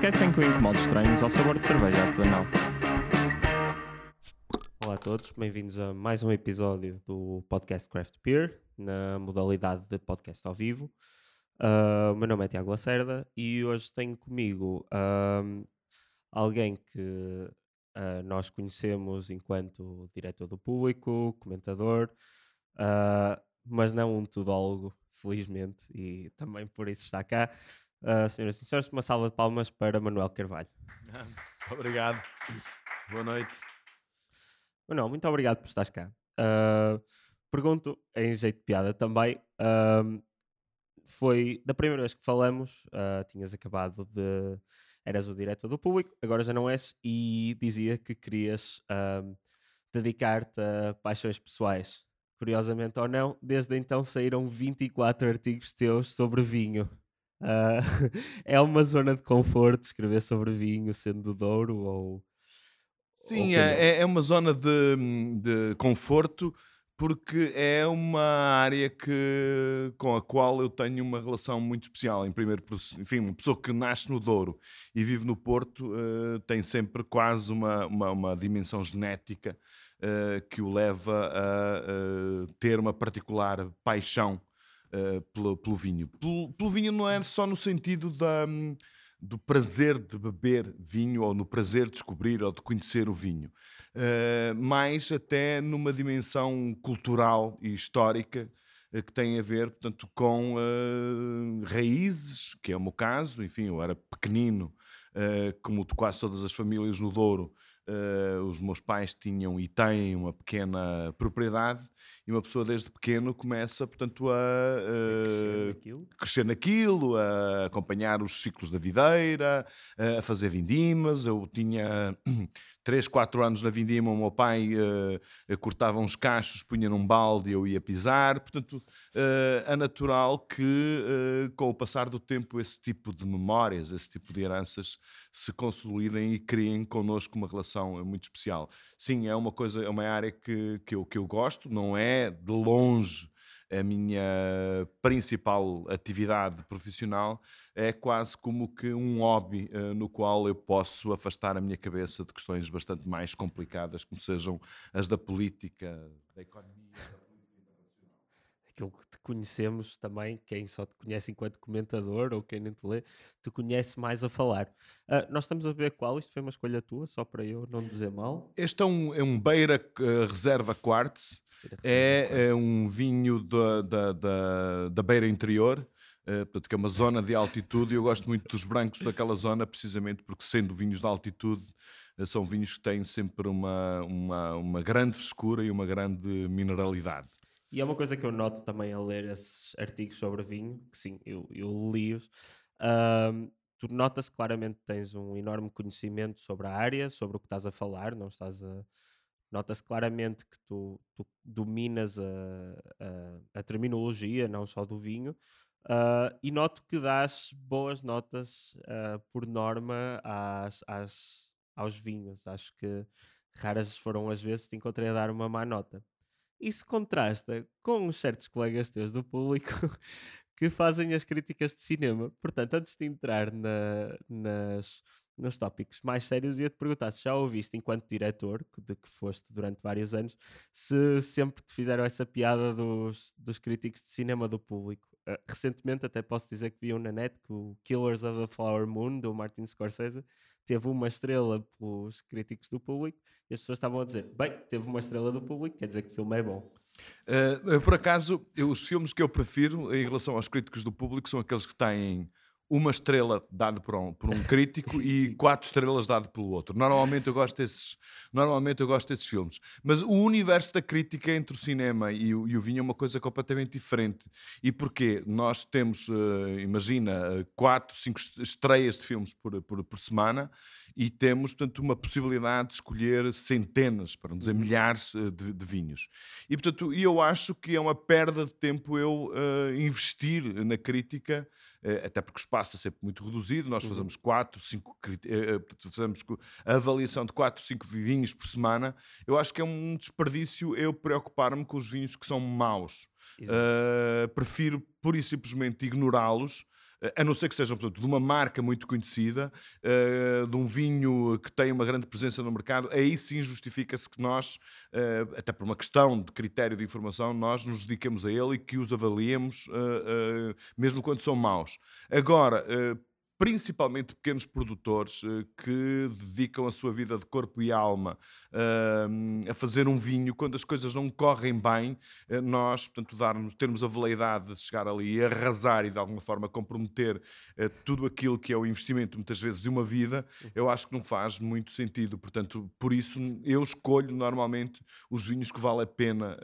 podcast em que eu incomodo estranhos ao sabor de cerveja artesanal. Olá a todos, bem-vindos a mais um episódio do podcast Craft Beer, na modalidade de podcast ao vivo. Uh, o meu nome é Tiago Lacerda e hoje tenho comigo uh, alguém que uh, nós conhecemos enquanto diretor do público, comentador, mas não um tudólogo, felizmente, e também por isso está cá. Uh, senhoras e senhores, uma salva de palmas para Manuel Carvalho. Obrigado. Boa noite. Manuel, muito obrigado por estares cá. Uh, pergunto, em jeito de piada também, uh, foi da primeira vez que falamos, uh, tinhas acabado de. Eras o diretor do público, agora já não és, e dizia que querias dedicar-te a paixões pessoais. Curiosamente ou não, desde então saíram 24 artigos teus sobre vinho. Uh, é uma zona de conforto escrever sobre vinho, sendo do Douro ou. Sim, ou é, é, é uma zona de, de conforto porque é uma área que, com a qual eu tenho uma relação muito especial. Em primeiro, enfim, uma pessoa que nasce no Douro e vive no Porto uh, tem sempre quase uma, uma, uma dimensão genética uh, que o leva a uh, ter uma particular paixão uh, pelo, pelo, vinho. Pelo, pelo, vinho não é só no sentido da, um, do prazer de beber vinho ou no prazer de descobrir ou de conhecer o vinho, uh, mas até numa dimensão cultural e histórica uh, que tem a ver, portanto, com raízes, que é o meu caso. Enfim, eu era pequenino, como quase todas as famílias no Douro, Uh, os meus pais tinham e têm uma pequena propriedade e uma pessoa desde pequeno começa, portanto, a, uh, crescer, crescer, naquilo, a acompanhar os ciclos da videira, a fazer vindimas. Eu tinha 3, 4 anos na vindima, o meu pai uh, cortava uns cachos, punha num balde e eu ia pisar. Portanto, uh, é natural que, uh, com o passar do tempo, esse tipo de memórias, esse tipo de heranças se consolidem e criem connosco uma relação muito especial. Sim, é uma coisa, é uma área que, que, eu, que eu gosto, não é de longe a minha principal atividade profissional, é quase como que um hobby uh, no qual eu posso afastar a minha cabeça de questões bastante mais complicadas, como sejam as da política, da economia. Aquilo que te conhecemos também, quem só te conhece enquanto comentador ou quem nem te lê, te conhece mais a falar. Uh, nós estamos a ver qual, isto foi uma escolha tua, só para eu não dizer mal. Este é um, é um Beira uh, Reserva Quartz, é, é, um vinho da, da, da, da beira interior, Uh, portanto, que é uma zona de altitude, e eu gosto muito dos brancos daquela zona, precisamente porque, sendo vinhos de altitude, uh, são vinhos que têm sempre uma, uma, uma grande frescura e uma grande mineralidade. E é uma coisa que eu noto também a ler esses artigos sobre vinho, que sim, eu, eu li-os. Uh, tu nota-se claramente que tens um enorme conhecimento sobre a área, sobre o que estás a falar, não estás a nota-se claramente que tu, tu dominas a, a, a, terminologia, não só do vinho, uh, e noto que dás boas notas uh, por norma às, às, aos vinhos. Acho que raras foram as vezes que te encontrei a dar uma má nota. Isso contrasta com certos colegas teus do público que fazem as críticas de cinema. Portanto, antes de entrar na, nas nos tópicos mais sérios, ia-te perguntar se já ouviste, enquanto diretor, de que foste durante vários anos, se sempre te fizeram essa piada dos, dos críticos de cinema do público. Uh, recentemente, até posso dizer que vi um na net que o Killers of the Flower Moon, do Martin Scorsese, teve uma estrela pelos críticos do público e as pessoas estavam a dizer: bem, teve uma estrela do público, quer dizer que o filme é bom. Uh, por acaso, eu, os filmes que eu prefiro em relação aos críticos do público são aqueles que têm uma estrela dada por um, por um crítico e quatro estrelas dado pelo outro. Normalmente eu gosto desses, normalmente eu gosto desses filmes. Mas o universo da crítica entre o cinema e o, e o vinho é uma coisa completamente diferente. E porquê? Nós temos, uh, imagina, quatro, cinco estreias de filmes por, por, por semana e temos, portanto, uma possibilidade de escolher centenas, para não dizer uhum. milhares uh, de, de, vinhos. E, portanto, eu acho que é uma perda de tempo eu uh, investir na crítica eh, até porque o espaço é sempre muito reduzido, nós uhum. fazemos 4, 5, eh, eh, fazemos a avaliação de 4, 5 vinhos por semana, eu acho que é um desperdício eu preocupar-me com os vinhos que são maus. Uh, prefiro pura e simplesmente ignorá-los a não ser que sejam, portanto, de uma marca muito conhecida, uh, de um vinho que tem uma grande presença no mercado, aí sim justifica-se que nós, uh, até por uma questão de critério de informação, nós nos dediquemos a ele e que os avaliemos, mesmo quando são maus. Agora, principalmente pequenos produtores uh, que dedicam a sua vida de corpo e alma uh, a fazer um vinho, quando as coisas não correm bem, uh, nós, portanto, darmos, termos a veleidade de chegar ali e arrasar e de alguma forma comprometer tudo aquilo que é o investimento, muitas vezes, de uma vida, eu acho que não faz muito sentido. Portanto, por isso eu escolho normalmente os vinhos que vale a pena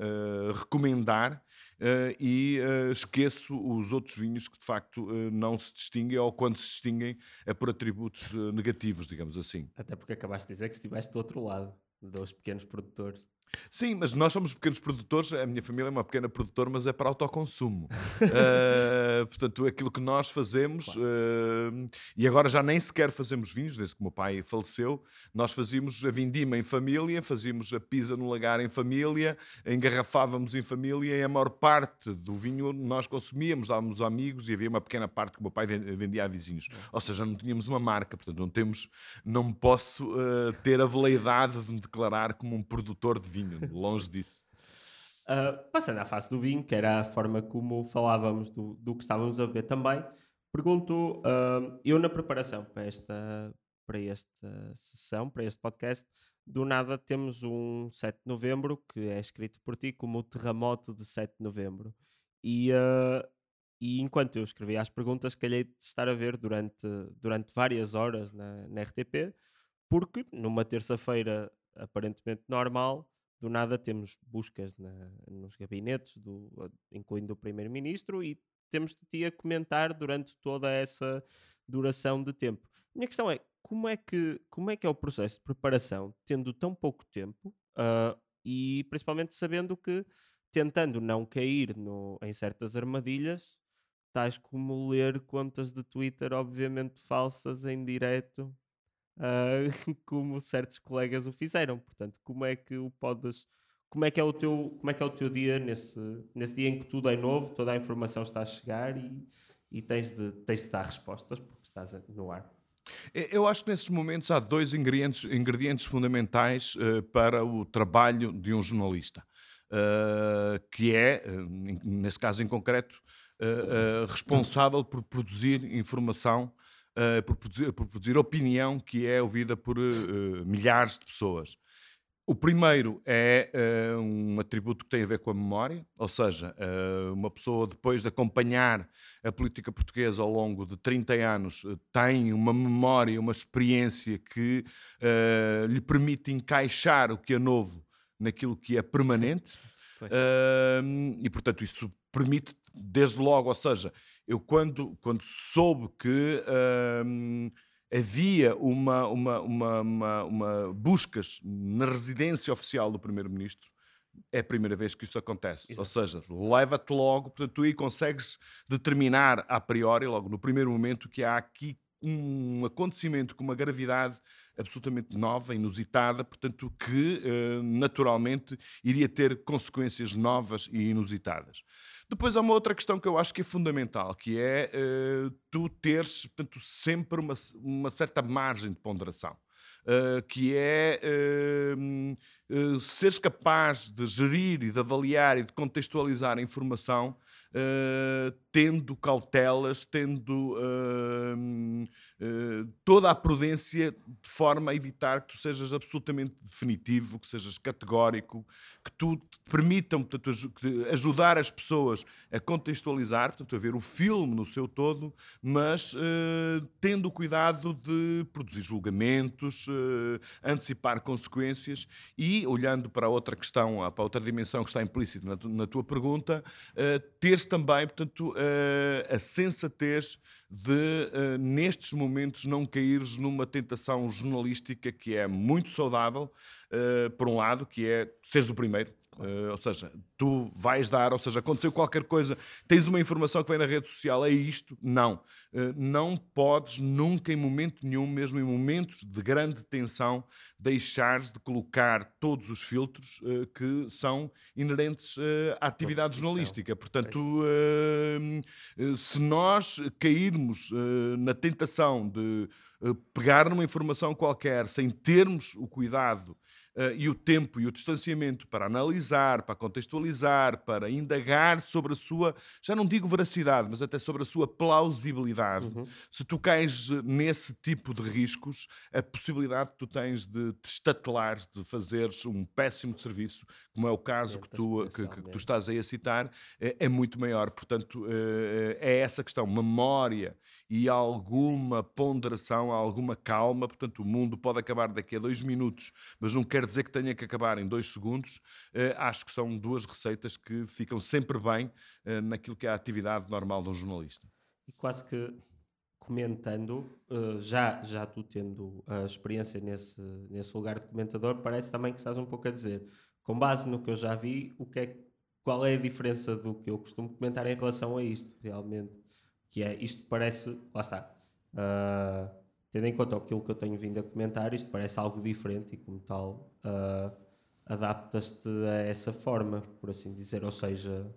recomendar uh, e uh, esqueço os outros vinhos que de facto uh, não se distinguem ou quando se distinguem é por atributos negativos, digamos assim. Até porque acabaste de dizer que estiveste do outro lado, dos pequenos produtores. Sim, mas nós somos pequenos produtores, a minha família é uma pequena produtora, mas é para autoconsumo. uh, portanto, aquilo que nós fazemos, claro. uh, e agora já nem sequer fazemos vinhos, desde que o meu pai faleceu, nós fazíamos a vindima em família, fazíamos a pisa no lagar em família, engarrafávamos em família e a maior parte do vinho nós consumíamos, dávamos amigos e havia uma pequena parte que o meu pai vendia a vizinhos. Ou seja, não tínhamos uma marca, portanto, não temos, não posso uh, ter a veleidade de me declarar como um produtor de vinho, longe disso. Uh, passando à face do vinho, que era a forma como falávamos do, do que estávamos a beber também, pergunto, uh, eu na preparação para esta, para esta sessão, para este podcast, do nada temos um 7 de novembro que é escrito por ti como o terremoto de 7 de novembro. E, uh, e enquanto eu escrevia as perguntas, calhei de estar a ver durante, durante várias horas na, na RTP, porque numa terça-feira aparentemente normal do nada temos buscas na, nos gabinetes, do, incluindo o Primeiro-Ministro, e temos de ti a comentar durante toda essa duração de tempo. A minha questão é, como é que, como é, que é o processo de preparação, tendo tão pouco tempo, uh, e principalmente sabendo que, tentando não cair no, em certas armadilhas, tais como ler contas de Twitter, obviamente falsas, em direto, uh, como certos colegas o fizeram. Portanto, como é que o podes. Como é que é o teu, como é que é o teu dia nesse, nesse dia em que tudo é novo, toda a informação está a chegar e, e tens, de, tens de dar respostas porque estás no ar? Eu acho que nesses momentos há dois ingredientes, ingredientes fundamentais uh, para o trabalho de um jornalista, uh, que é, uh, nesse caso em concreto, responsável por produzir informação uh, por, produzir, por, produzir, opinião que é ouvida por uh, milhares de pessoas. O primeiro é uh, um atributo que tem a ver com a memória, ou seja, uh, uma pessoa depois de acompanhar a política portuguesa ao longo de 30 anos uh, tem uma memória, uma experiência que lhe permite encaixar o que é novo naquilo que é permanente. e, portanto, isso permite, desde logo, ou seja, eu quando, quando soube que hum, havia uma, uma, uma, uma, uma buscas na residência oficial do primeiro-ministro, é a primeira vez que isso acontece. Exato. Ou seja, leva-te logo, portanto, tu aí consegues determinar a priori, logo no primeiro momento, que há aqui um acontecimento com uma gravidade absolutamente nova, inusitada, portanto, que uh, naturalmente iria ter consequências novas e inusitadas. Depois há uma outra questão que eu acho que é fundamental, que é uh, tu teres portanto, sempre uma, uma certa margem de ponderação. Uh, que é uh, uh, seres capaz de gerir e de avaliar e de contextualizar a informação tendo cautelas, tendo uh, uh, toda a prudência de forma a evitar que tu sejas absolutamente definitivo, que sejas categórico, que tu permitam portanto, ajudar as pessoas a contextualizar, portanto, a ver o filme no seu todo, mas tendo o cuidado de produzir julgamentos, antecipar consequências e, olhando para outra questão, para outra dimensão que está implícita na, na tua pergunta, teres também, portanto, uh, a sensatez de, uh, nestes momentos, não caíres numa tentação jornalística que é muito saudável, uh, por um lado, que é seres o primeiro. Uh, ou seja, tu vais dar, ou seja, aconteceu qualquer coisa, tens uma informação que vem na rede social, é isto? Não. Uh, não podes nunca, em momento nenhum, mesmo em momentos de grande tensão, deixares de colocar todos os filtros uh, que são inerentes à atividade jornalística. Portanto, se nós cairmos na tentação de pegar numa informação qualquer sem termos o cuidado uh, e o tempo e o distanciamento para analisar, para contextualizar, para indagar sobre a sua, já não digo veracidade, mas até sobre a sua plausibilidade. Uhum. Se tu cais nesse tipo de riscos, a possibilidade que tu tens de te estatelares, de fazeres um péssimo serviço, como é o caso que tu, que, que, que tu estás aí a citar, é, é muito maior. Portanto, uh, é essa questão, memória e alguma ponderação, alguma calma. Portanto, o mundo pode acabar daqui a dois minutos, mas não quer dizer que tenha que acabar em dois segundos. Uh, acho que são duas receitas que ficam sempre bem uh, naquilo que é a atividade normal de um jornalista. E quase que comentando, uh, já, já tu tendo a experiência nesse, nesse lugar de comentador, parece também que estás um pouco a dizer, com base no que eu já vi, o que é, qual é a diferença do que eu costumo comentar em relação a isto, realmente? Que é, isto parece, lá está, uh, tendo em conta aquilo que eu tenho vindo a comentar, isto parece algo diferente e, como tal, uh, adaptas-te a essa forma, por assim dizer. Ou seja,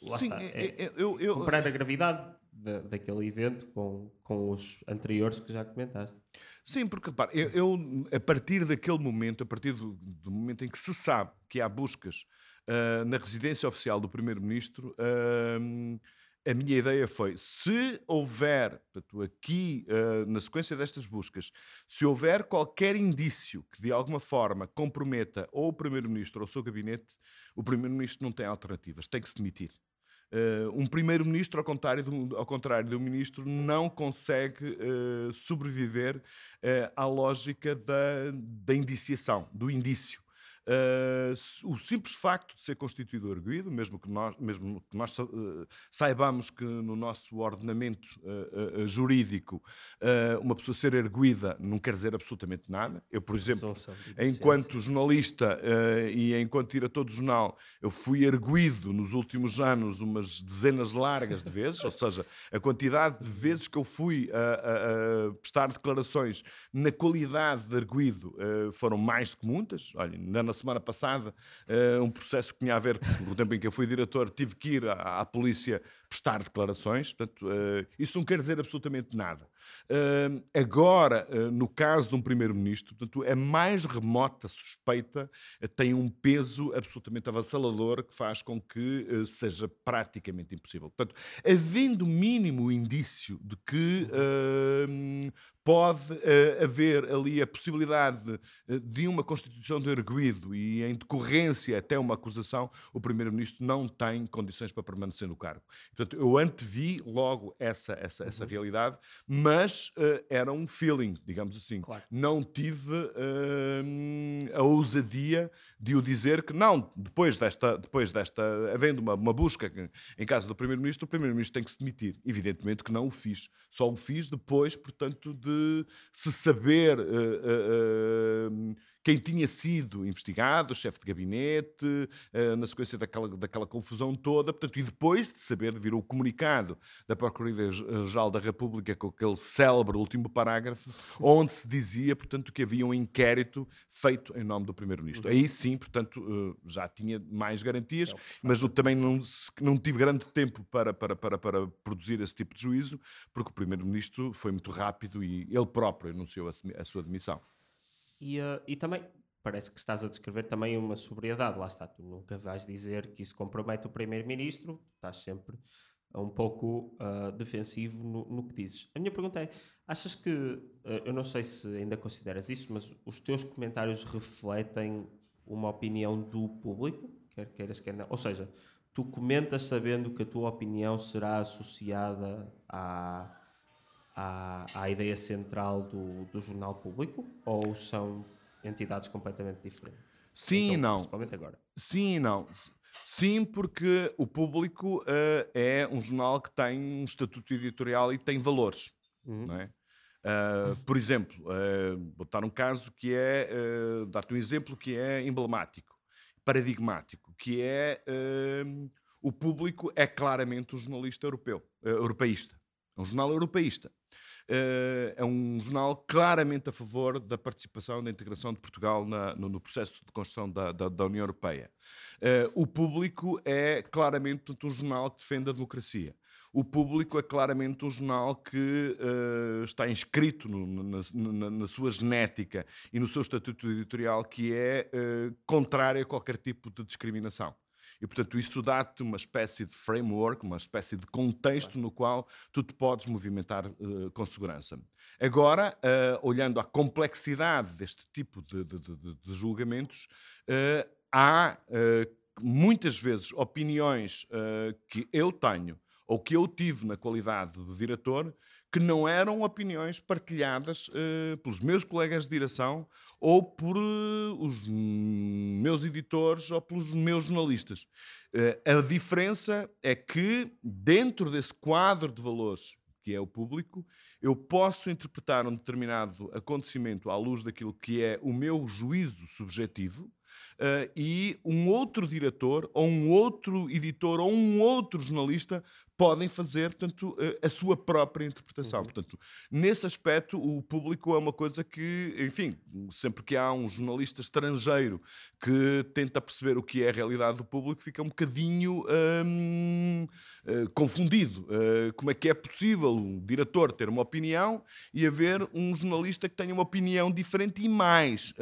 lá Sim, está. É, é, eu, eu, comparar a gravidade da, daquele evento com, com os anteriores que já comentaste. Sim, porque repara, eu, eu, a partir daquele momento, a partir do, do, momento em que se sabe que há buscas uh, na residência oficial do Primeiro-Ministro. Uh, a minha ideia foi: se houver, aqui uh, na sequência destas buscas, se houver qualquer indício que de alguma forma comprometa ou o Primeiro-Ministro ou o seu gabinete, o Primeiro-Ministro não tem alternativas, tem que se demitir. Uh, um primeiro-ministro, ao contrário, do, ao contrário do ministro, não consegue uh, sobreviver uh, à lógica da, da indiciação, do indício. Uh, o simples facto de ser constituído arguído, mesmo que nós, mesmo que nós uh, saibamos que no nosso ordenamento uh, jurídico uma pessoa ser erguida não quer dizer absolutamente nada. Eu, por exemplo, enquanto jornalista e enquanto diretor do jornal, eu fui erguido nos últimos anos umas dezenas largas de vezes, ou seja, a quantidade de vezes que eu fui a, a, a prestar declarações na qualidade de erguido foram mais do que muitas. Olha, na semana passada, uh, um processo que tinha a ver com o tempo em que eu fui diretor, tive que ir à, à polícia prestar declarações, portanto, uh, isso não quer dizer absolutamente nada. Uh, agora, uh, no caso de um primeiro-ministro, portanto, a mais remota suspeita tem um peso absolutamente avassalador que faz com que seja praticamente impossível. Portanto, havendo mínimo indício de que pode uh, haver ali a possibilidade de, de, uma constituição de erguido e em decorrência até uma acusação, o Primeiro-Ministro não tem condições para permanecer no cargo. Portanto, eu antevi logo essa, essa, uhum. essa realidade, mas uh, era um feeling, digamos assim. Claro. Não tive uh, a ousadia de o dizer que não, depois desta, depois desta havendo uma, uma busca em casa do Primeiro-Ministro, o Primeiro-Ministro tem que se demitir. Evidentemente que não o fiz. Só o fiz depois, portanto, de se saber uh, quem tinha sido investigado, o chefe de gabinete, uh, na sequência daquela, daquela confusão toda, portanto, e depois de saber, de vir o comunicado da Procuradoria-Geral da República com aquele célebre último parágrafo, onde se dizia, portanto, que havia um inquérito feito em nome do Primeiro-Ministro. Aí sim, portanto, uh, já tinha mais garantias, é mas eu também não, não tive grande tempo para, para, para, para produzir esse tipo de juízo, porque o Primeiro-Ministro foi muito rápido e ele próprio anunciou a, a sua demissão. E, uh, e também parece que estás a descrever também uma sobriedade. Lá está, tu nunca vais dizer que isso compromete o primeiro-ministro, estás sempre um pouco uh, defensivo no, no, que dizes. A minha pergunta é: achas que, uh, eu não sei se ainda consideras isso, mas os teus comentários refletem uma opinião do público, quer queiras, quer não? Ou seja, tu comentas sabendo que a tua opinião será associada à à, à ideia central do, do jornal público ou são entidades completamente diferentes? Sim então, e não. Principalmente agora. Sim e não. Sim, porque o público uh, é um jornal que tem um estatuto editorial e tem valores. Uhum. Não é? Uh, por exemplo, uh, vou dar um caso que é, uh, dar-te um exemplo que é emblemático. paradigmático, que é o público é claramente um jornalista europeu, europeísta. É um jornal europeísta. Uh, é um jornal claramente a favor da participação, da integração de Portugal na, no, no, processo de construção da, da, da União Europeia. Uh, o público é claramente um jornal que defende a democracia. O público é claramente um jornal que uh, está inscrito no, na, na, na, sua genética e no seu estatuto editorial, que é contrário a qualquer tipo de discriminação. E, portanto, isso dá-te uma espécie de framework, uma espécie de contexto no qual tu te podes movimentar uh, com segurança. Agora, uh, olhando à complexidade deste tipo de, de, de, de julgamentos, uh, há muitas vezes opiniões que eu tenho ou que eu tive na qualidade de diretor que não eram opiniões partilhadas uh, pelos meus colegas de direção ou por uh, os meus editores ou pelos meus jornalistas. Uh, a diferença é que, dentro desse quadro de valores que é o público, eu posso interpretar um determinado acontecimento à luz daquilo que é o meu juízo subjetivo. Uh, e um outro diretor, ou um outro editor, ou um outro jornalista podem fazer, portanto, a, a sua própria interpretação. Uhum. Portanto, nesse aspecto, o público é uma coisa que, enfim, sempre que há um jornalista estrangeiro que tenta perceber o que é a realidade do público, fica um bocadinho hum, uh, confundido. Uh, como é que é possível um diretor ter uma opinião e haver um jornalista que tenha uma opinião diferente e mais?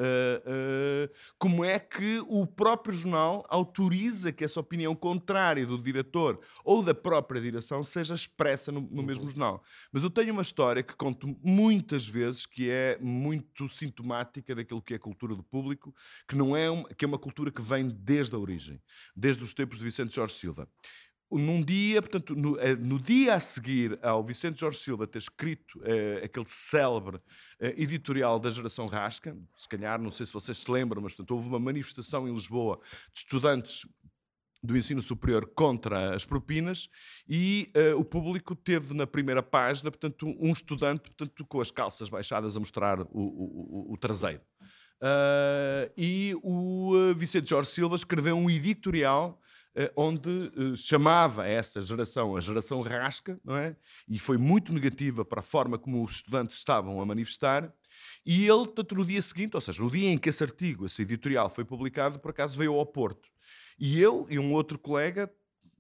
Como é que o próprio jornal autoriza que essa opinião contrária do diretor ou da própria direção seja expressa no, no uhum. mesmo jornal. Mas eu tenho uma história que conto muitas vezes que é muito sintomática daquilo que é a cultura do público, que não é uma, que é uma cultura que vem desde a origem, desde os tempos de Vicente Jorge Silva num dia, portanto, no, eh, no, dia a seguir ao Vicente Jorge Silva ter escrito uh, aquele célebre uh, editorial da geração Rasca, se calhar, não sei se vocês se lembram, mas portanto, houve uma manifestação em Lisboa de estudantes do ensino superior contra as propinas e uh, o público teve na primeira página, portanto, um estudante portanto, com as calças baixadas a mostrar o, o, o traseiro. Uh, e o uh, Vicente Jorge Silva escreveu um editorial onde chamava essa geração a geração rasca, não é? E foi muito negativa para a forma como os estudantes estavam a manifestar. E ele, no dia seguinte, ou seja, no dia em que esse artigo, esse editorial foi publicado, por acaso veio ao Porto. E eu e um outro colega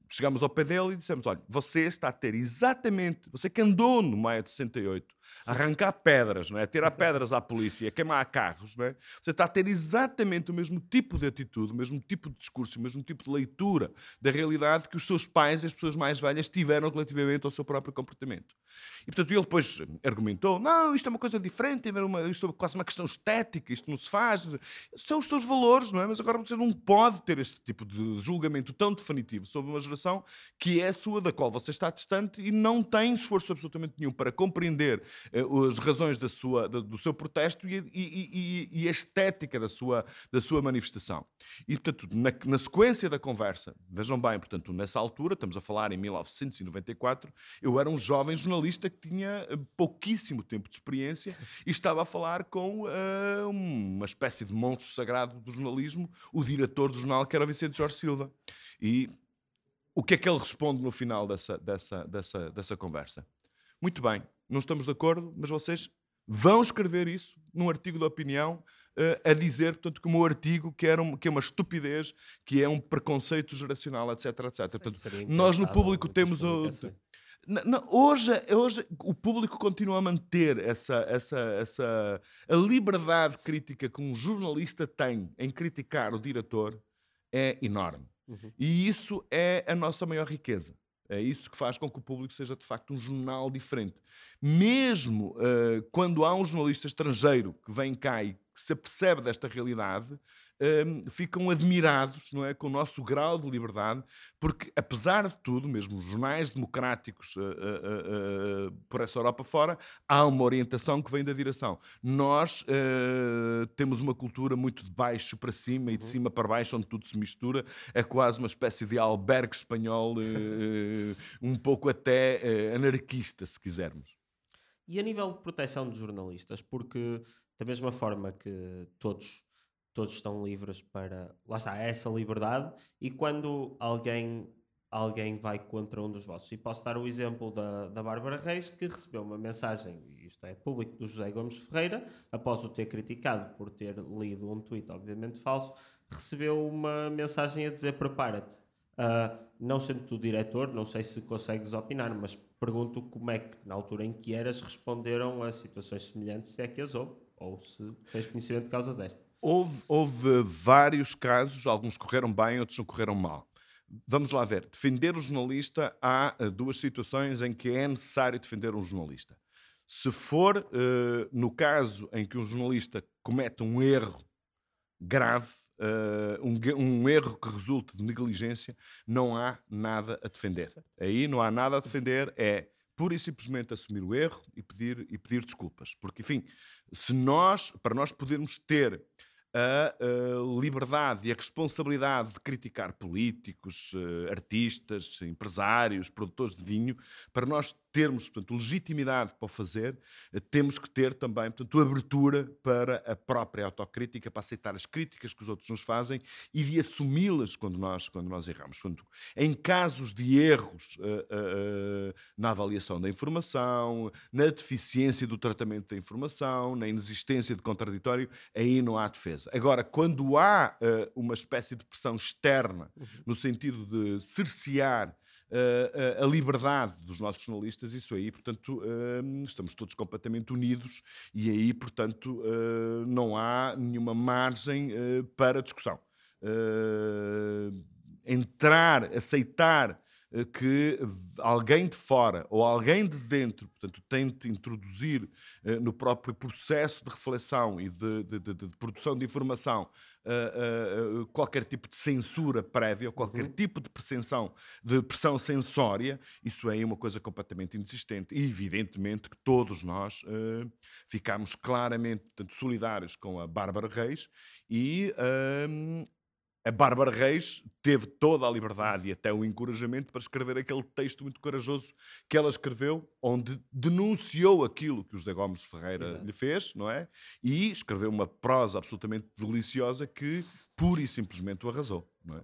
chegámos ao pé dele e dissemos: Olha, você está a ter exatamente, você que andou no maio de 68, arrancar pedras, não é? tirar pedras à polícia, queimar carros, não é? você está a ter exatamente o mesmo tipo de atitude, o mesmo tipo de discurso, o mesmo tipo de leitura da realidade que os seus pais e as pessoas mais velhas tiveram relativamente ao seu próprio comportamento. E portanto ele depois argumentou: não, isto é uma coisa diferente, isto é quase uma questão estética, isto não se faz. São os seus valores, não é? Mas agora você não pode ter este tipo de julgamento tão definitivo sobre uma geração que é a sua, da qual você está distante e não tem esforço absolutamente nenhum para compreender as razões da sua, do seu protesto e, e, e, e, a estética da sua, da sua manifestação. E, portanto, na, na sequência da conversa, vejam bem, portanto, nessa altura, estamos a falar em 1994, eu era um jovem jornalista que tinha eh, pouquíssimo tempo de experiência e estava a falar com uh, uma espécie de monstro sagrado do jornalismo, o diretor do jornal, que era o Vicente Jorge Silva. E o que é que ele responde no final dessa, dessa, dessa, dessa conversa? Muito bem, não estamos de acordo, mas vocês vão escrever isso num artigo de opinião uh, a dizer, portanto, que o meu artigo que, era um, que é uma estupidez, que é um preconceito geracional, etc, etc. Portanto, nós no público temos o... Não, não, hoje, hoje o público continua a manter essa, essa, essa a liberdade crítica que um jornalista tem em criticar o diretor é enorme. Uhum. E isso é a nossa maior riqueza. É isso que faz com que o público seja de facto um jornal diferente. Mesmo uh, quando há um jornalista estrangeiro que vem cá e que se apercebe desta realidade, um, ficam admirados não é, com o nosso grau de liberdade, porque, apesar de tudo, mesmo os jornais democráticos uh, uh, uh, por essa Europa fora, há uma orientação que vem da direção. Nós temos uma cultura muito de baixo para cima e de uhum. cima para baixo, onde tudo se mistura, é quase uma espécie de albergue espanhol, um pouco até anarquista, se quisermos. E a nível de proteção de jornalistas, porque da mesma forma que todos todos estão livres para. Lá está, é essa liberdade. E quando alguém, alguém vai contra um dos vossos, e posso dar o exemplo da, da Bárbara Reis, que recebeu uma mensagem, isto é público, do José Gomes Ferreira, após o ter criticado por ter lido um tweet, obviamente falso, recebeu uma mensagem a dizer: prepara-te. Uh, não sendo tu diretor, não sei se consegues opinar, mas pergunto como é que, na altura em que eras, responderam a situações semelhantes, se é que as houve, ou se tens conhecimento de causa desta. Houve, houve vários casos, alguns correram bem, outros não correram mal. Vamos lá ver. Defender o jornalista, há uh, duas situações em que é necessário defender um jornalista. Se for uh, no caso em que um jornalista comete um erro grave, uh, um, um, erro que resulte de negligência, não há nada a defender. Aí não há nada a defender, é pura e simplesmente assumir o erro e pedir, e pedir desculpas. Porque, enfim, se nós, para nós podermos ter a, a, liberdade e a responsabilidade de criticar políticos, uh, artistas, empresários, produtores de vinho, para nós termos portanto, legitimidade para o fazer, uh, temos que ter também portanto, abertura para a própria autocrítica, para aceitar as críticas que os outros nos fazem e de assumi-las quando nós, quando nós erramos. Portanto, em casos de erros uh, na avaliação da informação, na deficiência do tratamento da informação, na inexistência de contraditório, aí não há defesa. Agora, quando há uh, uma espécie de pressão externa, uhum. no sentido de cercear uh, a liberdade dos nossos jornalistas, isso aí, portanto, uh, estamos todos completamente unidos e aí, portanto, não há nenhuma margem para discussão. entrar, aceitar que alguém de fora ou alguém de dentro, portanto, tente introduzir uh, no próprio processo de reflexão e de, de, de, de produção de informação uh, uh, qualquer tipo de censura prévia, qualquer uhum. tipo de pressão, de pressão sensória, isso é uma coisa completamente inexistente. E evidentemente que todos nós ficamos claramente portanto, solidários com a Bárbara Reis e a Bárbara Reis teve toda a liberdade e até o encorajamento para escrever aquele texto muito corajoso que ela escreveu, onde denunciou aquilo que o José Gomes Ferreira Exato. lhe fez, não é? E escreveu uma prosa absolutamente deliciosa que pura e simplesmente o arrasou, não é?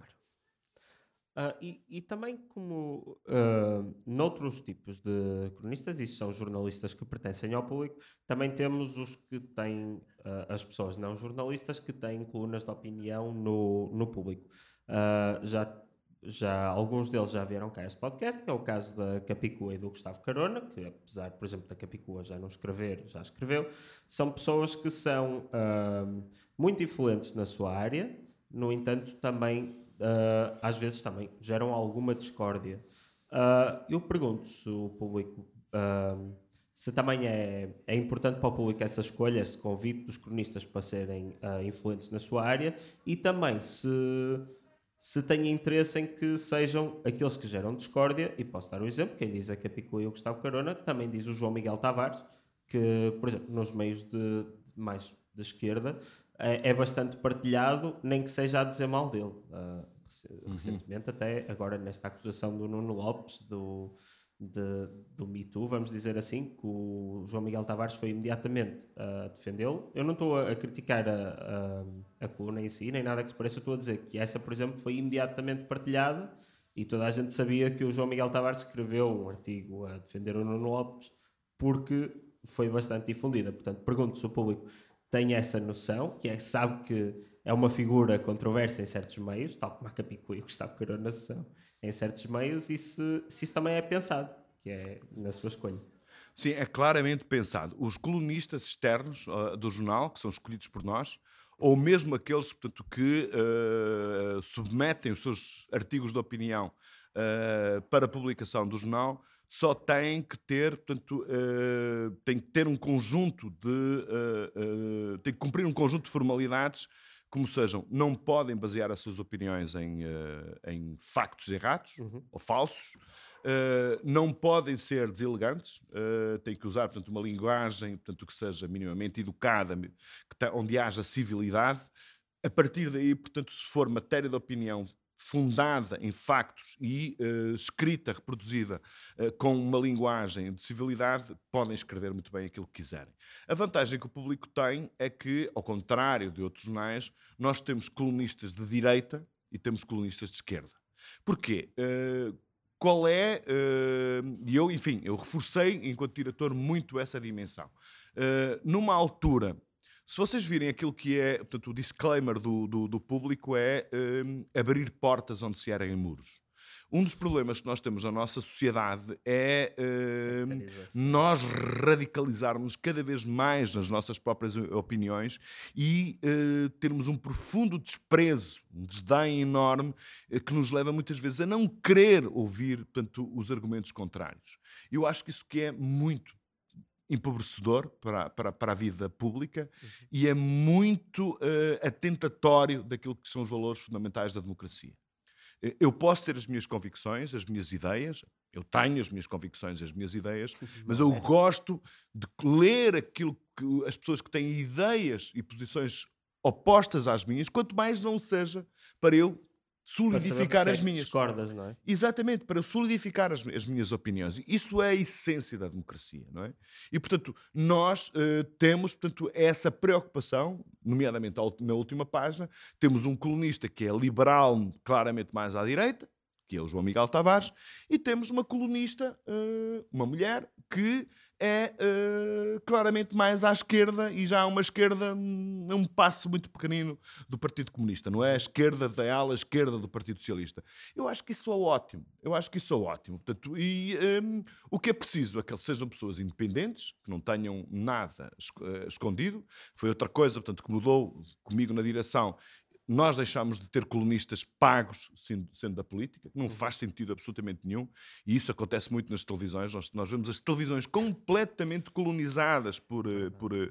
Uh, e, e, também como uh, noutros tipos de cronistas, isso são jornalistas que pertencem ao público, também temos os que têm, uh, as pessoas não jornalistas que têm colunas de opinião no, no público. Uh, já, já alguns deles já vieram cá este podcast, que é o caso da Capicua e do Gustavo Carona, que apesar, por exemplo, da Capicua já não escrever, já escreveu, são pessoas que são muito influentes na sua área, no entanto também uh, às vezes também geram alguma discórdia. Uh, eu pergunto se o público. Uh, se também é, é importante para o público essa escolha, esse convite dos cronistas para serem influentes na sua área e também se, se tem interesse em que sejam aqueles que geram discórdia, e posso dar um exemplo, quem diz é Capicua e o Gustavo Carona, também diz o João Miguel Tavares, que, por exemplo, nos meios de mais da esquerda, é, é, bastante partilhado, nem que seja a dizer mal dele. Uh, recentemente, uhum. até agora nesta acusação do Nuno Lopes, do, de, do Me Too, vamos dizer assim, que o João Miguel Tavares foi imediatamente a uh, defendê-lo. Eu não estou a, a criticar a, a, a, coluna em si, nem nada que se pareça, estou a dizer que essa, por exemplo, foi imediatamente partilhada e toda a gente sabia que o João Miguel Tavares escreveu um artigo a defender o Nuno Lopes porque foi bastante difundida. Portanto, pergunto se o público tem essa noção, que é, sabe que é uma figura controversa em certos meios, tal como a Capicu e o Gustavo Carona são, em certos meios, e se, se isso também é pensado, que é na sua escolha. Sim, é claramente pensado. Os colunistas externos uh, do jornal, que são escolhidos por nós, ou mesmo aqueles portanto, que uh, submetem os seus artigos de opinião uh, para publicação do jornal, só têm que ter, portanto, uh, têm que ter um conjunto de, uh, uh, têm que cumprir um conjunto de formalidades, como sejam, não podem basear as suas opiniões em, em factos errados uhum. ou falsos, não podem ser deselegantes, têm que usar, portanto, uma linguagem, portanto, que seja minimamente educada, que onde haja civilidade. A partir daí, portanto, se for matéria de opinião fundada em factos e uh, escrita, reproduzida uh, com uma linguagem de civilidade, podem escrever muito bem aquilo que quiserem. A vantagem que o público tem é que, ao contrário de outros jornais, nós temos colunistas de direita e temos colunistas de esquerda. Porquê? Uh, qual é, e eu, enfim, eu reforcei enquanto diretor muito essa dimensão. numa altura se vocês virem aquilo que é, portanto, o disclaimer do, do, do público é um, abrir portas onde se erguem muros. Um dos problemas que nós temos na nossa sociedade é uh, nós radicalizarmos cada vez mais nas nossas próprias opiniões e uh, termos um profundo desprezo, um desdém enorme uh, que nos leva muitas vezes a não querer ouvir portanto, os argumentos contrários. Eu acho que isso que é muito empobrecedor para, para, para a vida pública uhum. e é muito uh, atentatório daquilo que são os valores fundamentais da democracia. Eh, eu posso ter as minhas convicções, as minhas ideias, eu tenho as minhas convicções, as minhas ideias, mas eu é. gosto de ler aquilo que as pessoas que têm ideias e posições opostas às minhas, quanto mais não seja para eu solidificar as é minhas. Discordas, não é? Exatamente, para solidificar as, as, minhas opiniões. Isso é a essência da democracia, não é? E, portanto, nós uh, temos portanto, essa preocupação, nomeadamente na última página, temos um colunista que é liberal, claramente mais à direita, que é o João Miguel Tavares, e temos uma colunista, uh, uma mulher, que é uh, claramente mais à esquerda e já uma esquerda, um, um passo muito pequenino do Partido Comunista, não é? A esquerda da ala esquerda do Partido Socialista. Eu acho que isso é ótimo, eu acho que isso é ótimo. Portanto, e um, o que é preciso é que sejam pessoas independentes, que não tenham nada eh, escondido. Foi outra coisa, portanto, que mudou comigo na direção nós deixámos de ter colunistas pagos sendo, sendo, da política, não uhum. faz sentido absolutamente nenhum, e isso acontece muito nas televisões. Nós, nós vemos as televisões completamente colonizadas por, uh, por uh,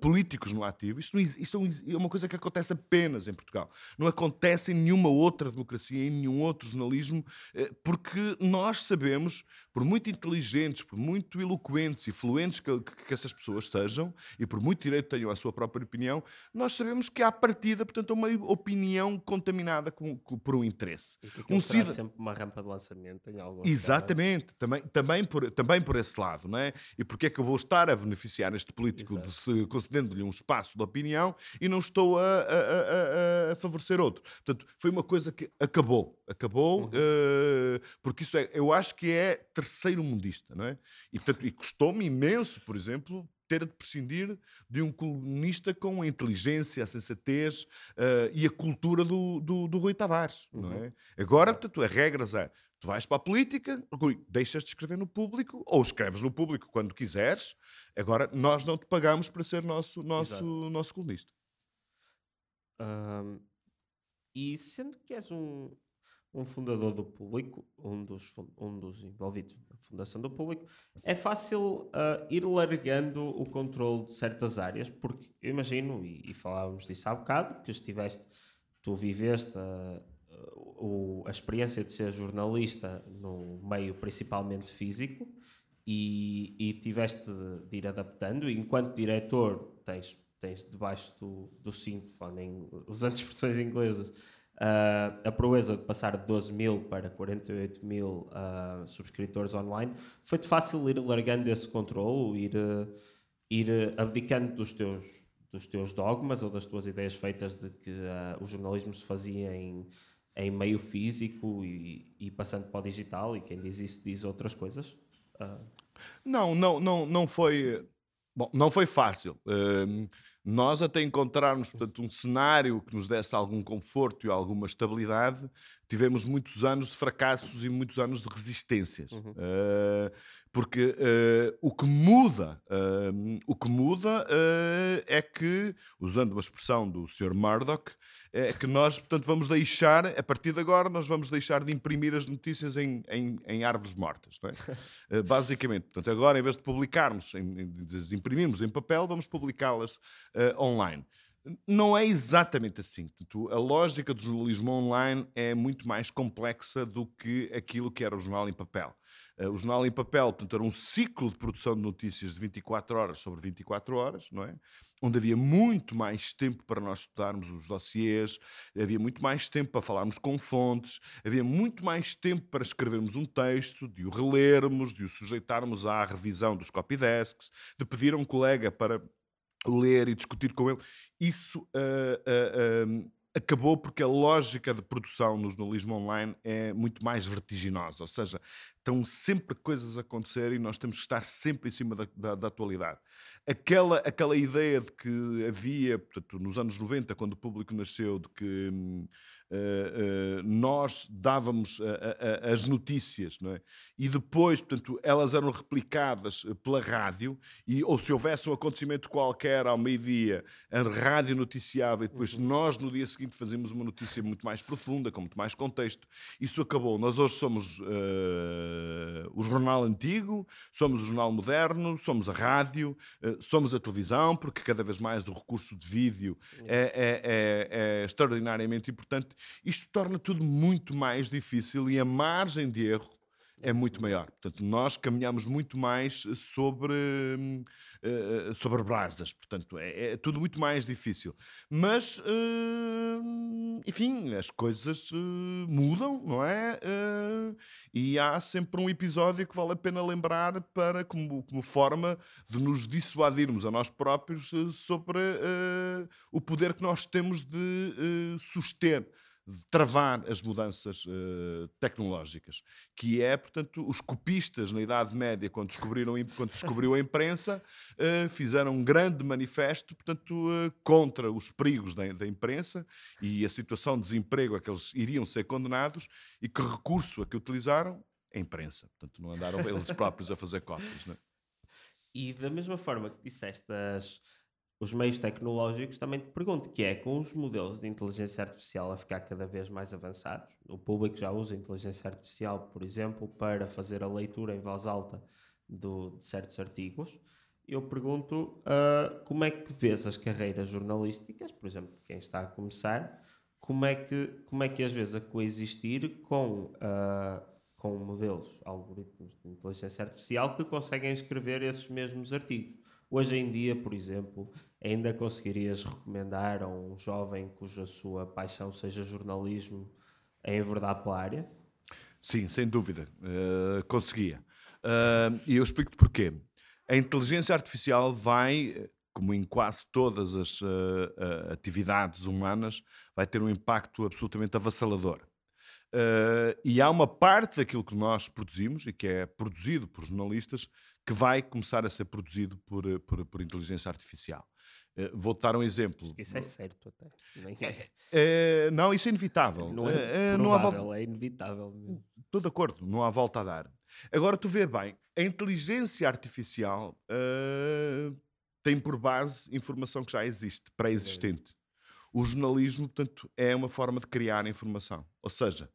políticos no ativo. Isto, isto, é uma coisa que acontece apenas em Portugal. Não acontece em nenhuma outra democracia, em nenhum outro jornalismo, porque nós sabemos, por muito inteligentes, por muito eloquentes e fluentes que, que, essas pessoas sejam, e por muito direito tenham a sua própria opinião, nós sabemos que há partida, portanto, uma opinião contaminada com, com, por um interesse. E um cida... sempre uma rampa de lançamento em algum Exatamente, também, também, por, também por esse lado, não é? E porque é que eu vou estar a beneficiar este político concedendo-lhe um espaço de opinião e não estou a, a, a, a, favorecer outro? Portanto, foi uma coisa que acabou, acabou, uhum. uh, porque isso é, eu acho que é terceiro mundista, não é? E, portanto, e custou-me imenso, por exemplo, ter de prescindir de um colunista com a inteligência, a sensatez uh, e a cultura do, do, do Rui Tavares. Uhum. Não é? Agora, portanto, as regras é tu vais para a política, Rui, deixas de escrever no público, ou escreves no público quando quiseres. Agora, nós não te pagamos para ser nosso, nosso, nosso colunista. Um, e sendo que és um, um fundador do público, um dos, um dos envolvidos na fundação do público, é fácil uh, ir largando o controle de certas áreas, porque eu imagino, e, e falávamos disso há bocado, que estiveste, tu viveste a, a, a experiência de ser jornalista no meio principalmente físico e, e tiveste de, de ir adaptando, e enquanto diretor tens, tens debaixo do, do cinto, usando expressões inglesas, Uh, a proeza de passar de 12 mil para 48 mil uh, subscritores online, foi-te fácil ir largando esse controle, ir, uh, ir abdicando dos teus, dos teus dogmas ou das tuas ideias feitas de que o jornalismo se fazia em, em meio físico e, e, passando para o digital, e quem diz isso diz outras coisas? Não, não, não, não foi. Bom, não foi fácil. Uh, nós até encontrarmos portanto, um cenário que nos desse algum conforto e alguma estabilidade, tivemos muitos anos de fracassos e muitos anos de resistências. Uhum. Uh, porque uh, o que muda, uh, o que muda é que, usando uma expressão do Sr. Murdoch, é que nós, portanto, vamos deixar, a partir de agora, nós vamos deixar de imprimir as notícias em, em, em árvores mortas. É? basicamente, portanto, agora, em vez de publicarmos, em, imprimirmos em papel, vamos publicá-las uh, online. Não é exatamente assim. A lógica do jornalismo online é muito mais complexa do que aquilo que era o jornal em papel. Uh, o jornal em papel, portanto, era um ciclo de produção de notícias de 24 horas sobre 24 horas, não é? Onde havia muito mais tempo para nós estudarmos os dossiês, havia muito mais tempo para falarmos com fontes, havia muito mais tempo para escrevermos um texto, de o relermos, de o sujeitarmos à revisão dos copydesks, de pedir a um colega para ler e discutir com ele. Isso uh, uh, acabou porque a lógica de produção no jornalismo online é muito mais vertiginosa, ou seja, estão sempre coisas a acontecer e nós temos que estar sempre em cima da, da, da atualidade. Aquela, aquela ideia de que havia, portanto, nos anos 90, quando o público nasceu, de que hum, Uh, uh, nós dávamos uh, as notícias, não é? e depois, portanto, elas eram replicadas pela rádio, e, ou se houvesse um acontecimento qualquer ao meio-dia, a rádio noticiava, e depois uhum. nós, no dia seguinte, fazíamos uma notícia muito mais profunda, com muito mais contexto. Isso acabou. Nós hoje somos o jornal antigo, somos o jornal moderno, somos a rádio, somos a televisão, porque cada vez mais o recurso de vídeo é, é, é, é extraordinariamente importante. Isto torna tudo muito mais difícil e a margem de erro é muito maior. Portanto, nós caminhamos muito mais sobre, uh, sobre brasas. Portanto, é, é, tudo muito mais difícil. Mas, uh, enfim, as coisas uh, mudam, não é? e há sempre um episódio que vale a pena lembrar para como, como forma de nos dissuadirmos a nós próprios sobre o poder que nós temos de suster travar as mudanças uh, tecnológicas, que é, portanto, os copistas na Idade Média, quando, descobriram, quando descobriu a imprensa, uh, fizeram um grande manifesto, portanto, uh, contra os perigos da, da, imprensa e a situação de desemprego a que eles iriam ser condenados e que recurso a que utilizaram? A imprensa. Portanto, não andaram eles próprios a fazer cópias. Não é? E da mesma forma que disseste as os meios tecnológicos, também te pergunto, que é com os modelos de inteligência artificial a ficar cada vez mais avançados, o público já usa inteligência artificial, por exemplo, para fazer a leitura em voz alta do, de certos artigos, eu pergunto uh, como é que vês as carreiras jornalísticas, por exemplo, quem está a começar, como é que, como é que às vezes a coexistir com, uh, com modelos, algoritmos de inteligência artificial que conseguem escrever esses mesmos artigos. Hoje em dia, por exemplo, ainda conseguirias recomendar a um jovem cuja sua paixão seja jornalismo em verdade pela área? Sim, sem dúvida. Uh, conseguia. Uh, e eu explico-te porquê. A inteligência artificial vai, como em quase todas as uh, atividades humanas, vai ter um impacto absolutamente avassalador. e há uma parte daquilo que nós produzimos e que é produzido por jornalistas que vai começar a ser produzido por, por, por inteligência artificial. Uh, vou dar um exemplo. Isso é certo até. É. É, não, isso é inevitável. Não é, não há volta... é inevitável. Estou de acordo, não há volta a dar. Agora tu vê bem, a inteligência artificial uh, tem por base informação que já existe, pré-existente. O jornalismo, portanto, é uma forma de criar informação. Ou seja,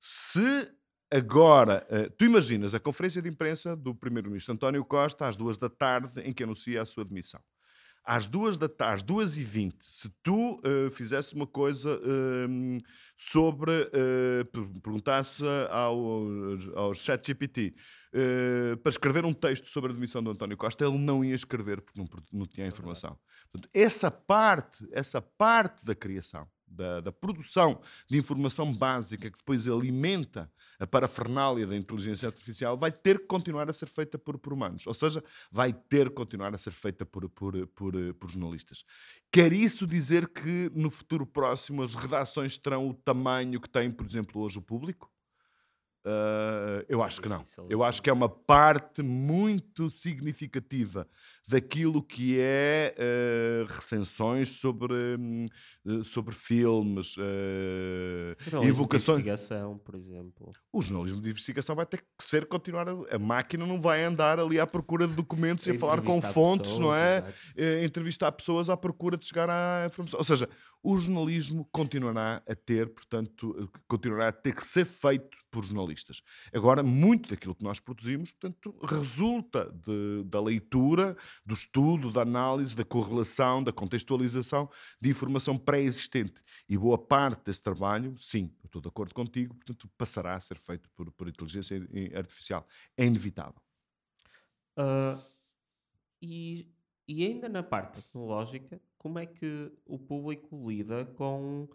se Agora, tu imaginas a conferência de imprensa do primeiro-ministro António Costa às duas da tarde em que anuncia a sua demissão. Às duas da tarde, às duas e vinte, se tu uh, fizesse uma coisa uh, sobre, uh, perguntasse ao, ao ChatGPT uh, para escrever um texto sobre a demissão do António Costa, ele não ia escrever porque não, não tinha a informação. Portanto, essa parte, essa parte da criação da, da, produção de informação básica que depois alimenta a parafernália da inteligência artificial vai ter que continuar a ser feita por, por humanos. Ou seja, vai ter que continuar a ser feita por, por, por, por jornalistas. Quer isso dizer que no futuro próximo as redações terão o tamanho que tem, por exemplo, hoje o público? Uh, eu acho que não. Eu acho que é uma parte muito significativa daquilo que é uh, recensões sobre, uh, sobre filmes, uh, invocações. De investigação, por exemplo. O jornalismo de investigação vai ter que ser continuar. A, a máquina não vai andar ali à procura de documentos e a falar com fontes, pessoas, não é? entrevistar pessoas à procura de chegar à informação. Ou seja, o jornalismo continuará a ter, portanto, continuará a ter que ser feito por jornalistas. Agora, muito daquilo que nós produzimos, portanto, resulta de, da leitura, do estudo, da análise, da correlação, da contextualização de informação pré-existente. E boa parte desse trabalho, sim, estou de acordo contigo, portanto, passará a ser feito por, por inteligência artificial. É inevitável. Uh, e, e ainda na parte tecnológica, como é que o público lida com,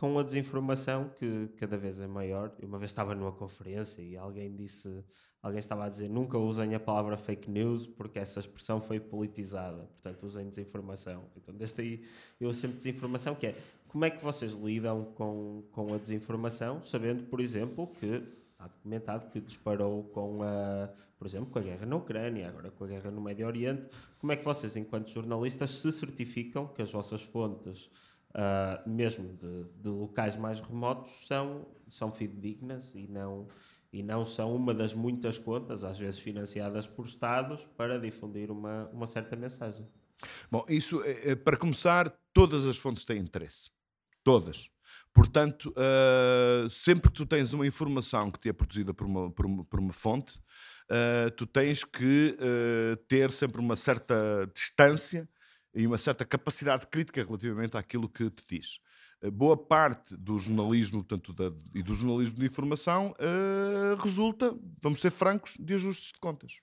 com a desinformação que cada vez é maior? Eu uma vez estava numa conferência e alguém disse, alguém estava a dizer nunca usem a palavra fake news porque essa expressão foi politizada, portanto usem desinformação. Então desde aí eu sempre desinformação que é como é que vocês lidam com, com a desinformação, sabendo, por exemplo, que há documentado que disparou com a, por exemplo, com a guerra na Ucrânia, agora com a guerra no Médio Oriente. Como é que vocês, enquanto jornalistas, se certificam que as vossas fontes, uh, mesmo de, de, locais mais remotos, são, são fidedignas e não, e não são uma das muitas contas, às vezes financiadas por Estados, para difundir uma, uma certa mensagem? Bom, isso, é, é, para começar, todas as fontes têm interesse. Todas. Portanto, uh, sempre que tu tens uma informação que te é produzida por uma, por uma, por uma fonte, uh, tu tens que uh, ter sempre uma certa distância e uma certa capacidade crítica relativamente àquilo que te diz. boa parte do jornalismo portanto, da, e do jornalismo de informação resulta, vamos ser francos, de ajustes de contas.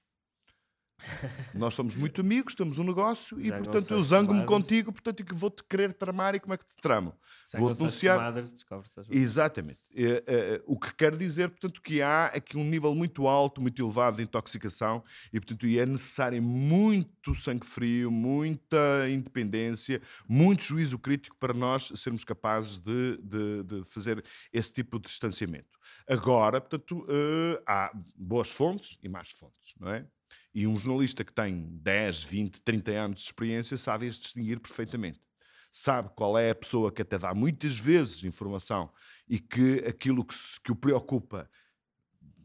Nós somos muito amigos, temos um negócio e, portanto, eu zango-me contigo, portanto, que vou-te querer tramar e como é que te tramo? Vou denunciar. Exatamente. É, é, o que quer dizer, portanto, que há aqui um nível muito alto, muito elevado de intoxicação e, portanto, é necessário muito sangue frio, muita independência, muito juízo crítico para nós sermos capazes de, de, de fazer esse tipo de distanciamento. Agora, portanto, uh, há boas fontes e más fontes, não é? E um jornalista que tem 10, 20, 30 anos de experiência sabe as distinguir perfeitamente. Sabe qual é a pessoa que até dá muitas vezes informação e que aquilo que, se, que o preocupa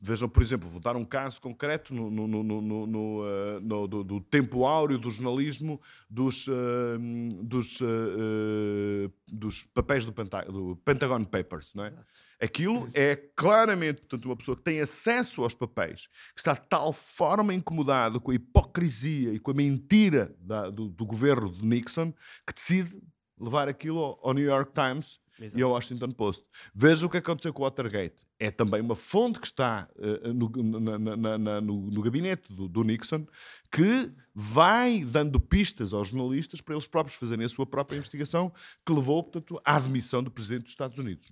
Vejam, por exemplo, vou dar um caso concreto no, no, no, no uh, do, do, tempo áureo do jornalismo dos, uh, dos, uh, dos papéis do, do, Pentagon Papers. Não é? Aquilo é claramente portanto, uma pessoa que tem acesso aos papéis, que está de tal forma incomodado com a hipocrisia e com a mentira da, do, do governo de Nixon que decide levar aquilo ao, ao New York Times Exato. e ao Washington Post. Veja o que aconteceu com o Watergate. É também uma fonte que está uh, no, na, na, na, no, no, gabinete do, do, Nixon que vai dando pistas aos jornalistas para eles próprios fazerem a sua própria investigação, que levou, portanto, à admissão do presidente dos Estados Unidos.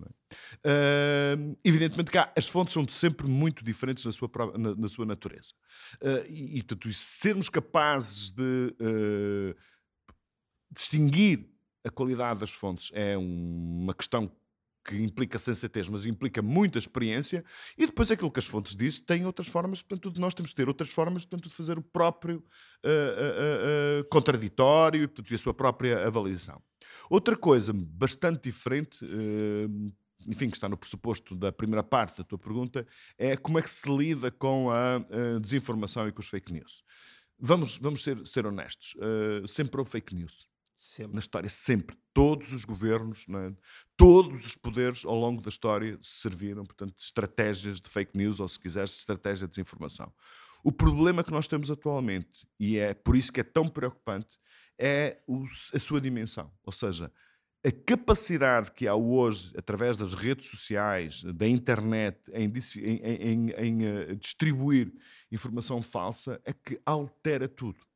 É? Uh, evidentemente que há, as fontes são sempre muito diferentes na sua, na, sua natureza. Uh, e, e, portanto, sermos capazes de distinguir a qualidade das fontes é uma questão que implica sensatez, mas implica muita experiência, e depois aquilo que as fontes dizem tem outras formas, portanto, nós temos de ter outras formas portanto, de fazer o próprio uh, uh, uh, contraditório portanto, e a sua própria avaliação. Outra coisa bastante diferente, enfim, que está no pressuposto da primeira parte da tua pergunta, é como é que se lida com a desinformação e com os fake news. Vamos, vamos ser, ser honestos, sempre houve fake news Sempre. Na história, sempre. Todos os governos, é? todos os poderes ao longo da história serviram, portanto, de estratégias de fake news ou, se quiseres, de estratégia de desinformação. O problema que nós temos atualmente, e é por isso que é tão preocupante, é o, a sua dimensão. Ou seja, a capacidade que há hoje, através das redes sociais, da internet, em, em, em, em uh, distribuir informação falsa, é que altera tudo.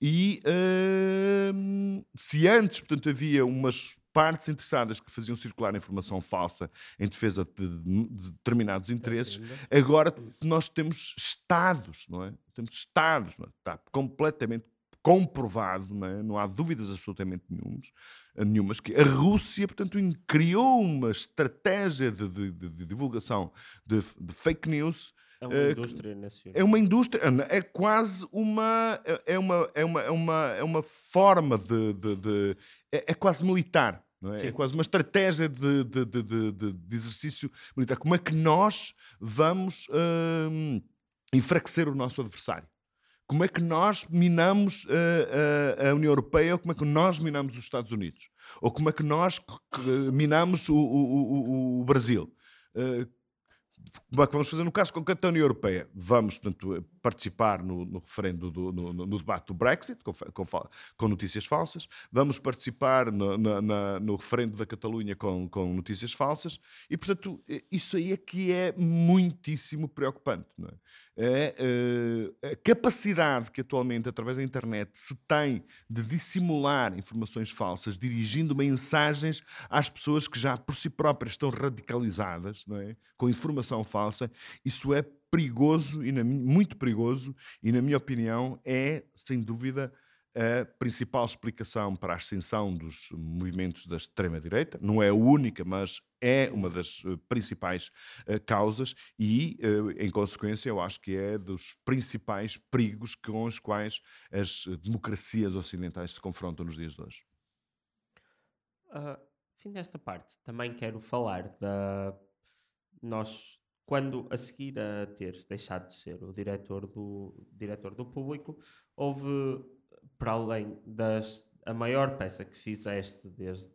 E uh, se antes, portanto, havia umas partes interessadas que faziam circular informação falsa em defesa de, de determinados interesses, agora nós temos Estados, não é? Temos Estados, é? está completamente comprovado, não, é? não há dúvidas absolutamente nenhumas, nenhumas, que a Rússia, portanto, criou uma estratégia de, de, de divulgação de, fake news é uma uh, indústria nacional. É uma indústria, é quase uma. É, uma, é uma, é uma, é uma forma de. de, de é, é, quase militar. Não é? é quase uma estratégia de, de, de, de, exercício militar. Como é que nós vamos uh, enfraquecer o nosso adversário? Como é que nós minamos uh, uh, a União Europeia ou como é que nós minamos os Estados Unidos? Ou como é que nós minamos o, o, o, o Brasil? Como é que vamos fazer no caso concreto da União Europeia? Vamos, portanto, participar no, no referendo, do, no, no, debate do Brexit, com, com, com notícias falsas, vamos participar no, na, no referendo da Catalunha com, com notícias falsas, e, portanto, isso aí é que é muitíssimo preocupante. Não é? É uh, a capacidade que atualmente, através da internet, se tem de dissimular informações falsas, dirigindo mensagens às pessoas que já por si próprias estão radicalizadas, é? com informação falsa, isso é perigoso, e na, muito perigoso, e na minha opinião é, sem dúvida, a principal explicação para a ascensão dos movimentos da extrema-direita. Não é a única, mas é uma das uh, principais uh, causas e, uh, em consequência, eu acho que é dos principais perigos com os quais as democracias ocidentais se confrontam nos dias de hoje. Uh, fim desta parte, também quero falar da. Nós, quando a seguir a teres deixado de ser o diretor do, diretor do público, houve para além das. A maior peça que fizeste desde,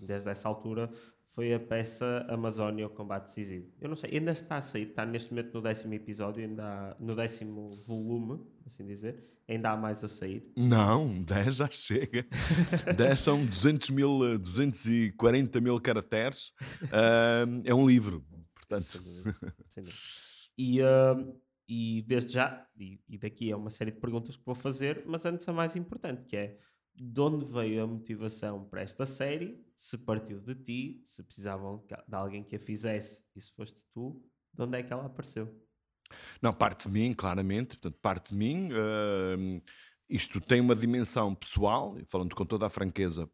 desde essa altura foi a peça Amazônia, o combate decisivo. Eu não sei, ainda está a sair, está neste momento no décimo episódio, ainda há, no décimo volume, assim dizer, ainda há mais a sair. Não, 10 já chega. 10 são 200 mil, 240 mil caracteres. Uh, é um livro, portanto. Sim, sim. E, uh, e desde já, e, e, daqui é uma série de perguntas que vou fazer, mas antes a mais importante, que é de onde veio a motivação para esta série, se partiu de ti, se precisavam de alguém que a fizesse e se foste tu, de onde é que ela apareceu? Não, parte de mim, claramente, portanto, parte de mim. Uh, isto tem uma dimensão pessoal, falando com toda a franqueza,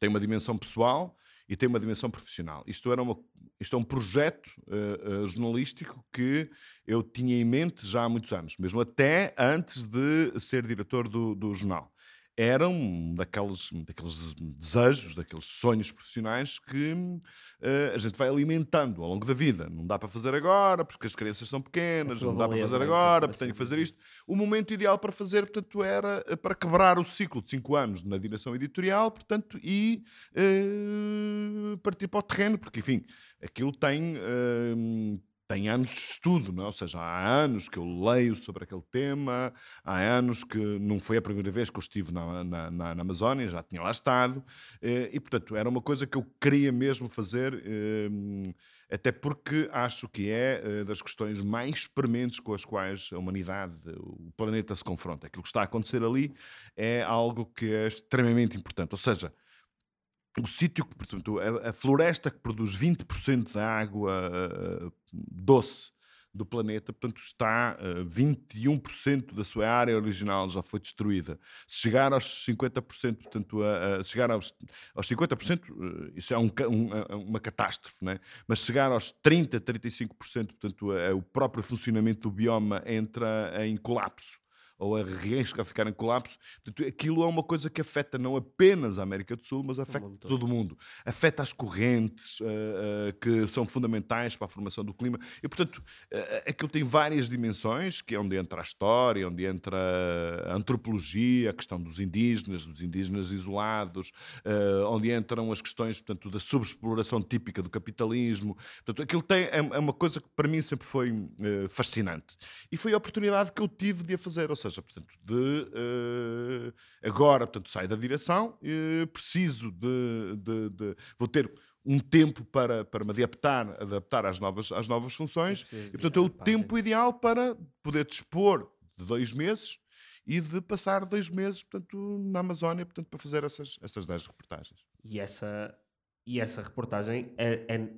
tem uma dimensão pessoal e tem uma dimensão profissional. Isto, era uma, isto é um projeto uh, uh, jornalístico que eu tinha em mente já há muitos anos, mesmo até antes de ser diretor do, do jornal eram daqueles, daqueles desejos, daqueles sonhos profissionais que uh, a gente vai alimentando ao longo da vida. Não dá para fazer agora, porque as crianças são pequenas, não dá para fazer agora, porque tenho que fazer isto. O momento ideal para fazer, portanto, era eh, para quebrar o ciclo de cinco anos na direção editorial, portanto, e uh, partir para o terreno, porque, enfim, aquilo tem. Uh, tem anos de estudo, não é? ou seja, há anos que eu leio sobre aquele tema, há anos que não foi a primeira vez que eu estive na, na, na, na Amazónia, já tinha lá estado, eh, e portanto era uma coisa que eu queria mesmo fazer, eh, até porque acho que é eh, das questões mais prementes com as quais a humanidade, o planeta se confronta. Aquilo que está a acontecer ali é algo que é extremamente importante, ou seja, o sítio, portanto, a, a, floresta que produz 20% da água uh, doce do planeta, portanto, está uh, 21% da sua área original já foi destruída. Se chegar aos 50%, portanto, a, a chegar aos, aos 50%, uh, isso é um, um, uma catástrofe, né? mas chegar aos 30%, 35%, portanto, o próprio funcionamento do bioma entra em colapso ou arrisca a ficar em colapso. Portanto, aquilo é uma coisa que afeta não apenas a América do Sul, mas afeta todo. todo o mundo. Afeta as correntes uh, uh, que são fundamentais para a formação do clima. E, portanto, uh, aquilo tem várias dimensões, que é onde entra a história, onde entra a antropologia, a questão dos indígenas, dos indígenas isolados, onde entram as questões, portanto, da subexploração típica do capitalismo. Portanto, aquilo tem, é, é uma coisa que para mim sempre foi fascinante. E foi a oportunidade que eu tive de a fazer. Ou seja, portanto, de uh, agora, portanto, saio da direção, uh, preciso de, de, de, vou ter um tempo para, para me adaptar, adaptar às novas, às novas funções, e portanto é o tempo ideal para poder dispor de dois meses e de passar dois meses, portanto, na Amazónia, portanto, para fazer essas, estas dez reportagens. E essa, e essa reportagem é, é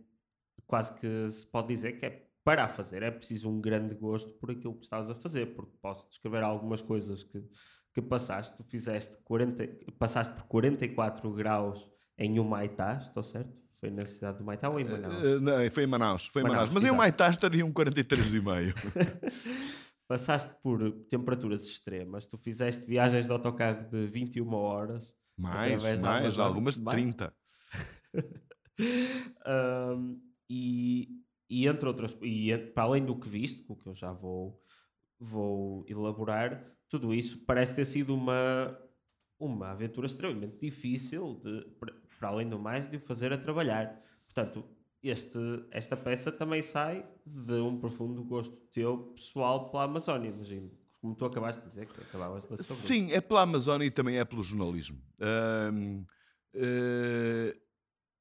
quase que se pode dizer que é para a fazer é preciso um grande gosto por aquilo que estás a fazer, porque posso descrever algumas coisas que, que passaste. Tu fizeste 40, passaste por 44 graus em Humaitá, estou certo? Foi na cidade de Humaitá ou em Manaus? Uh, não, foi em Manaus. Foi em Manaus, Manaus. Mas exato. em Humaitá estaria um 43,5. passaste por temperaturas extremas, tu fizeste viagens de autocarro de 21 horas. Mais, mais, algumas de 30. um, e e entre outras e para além do que viste, o que eu já vou vou elaborar, tudo isso parece ter sido uma uma aventura extremamente difícil de para além do mais de o fazer a trabalhar. Portanto, este, esta peça também sai de um profundo gosto teu pessoal pela Amazónia, imagino. Como tu acabaste de dizer, que acabavas de Sim, é pela Amazónia e também é pelo jornalismo. Uh,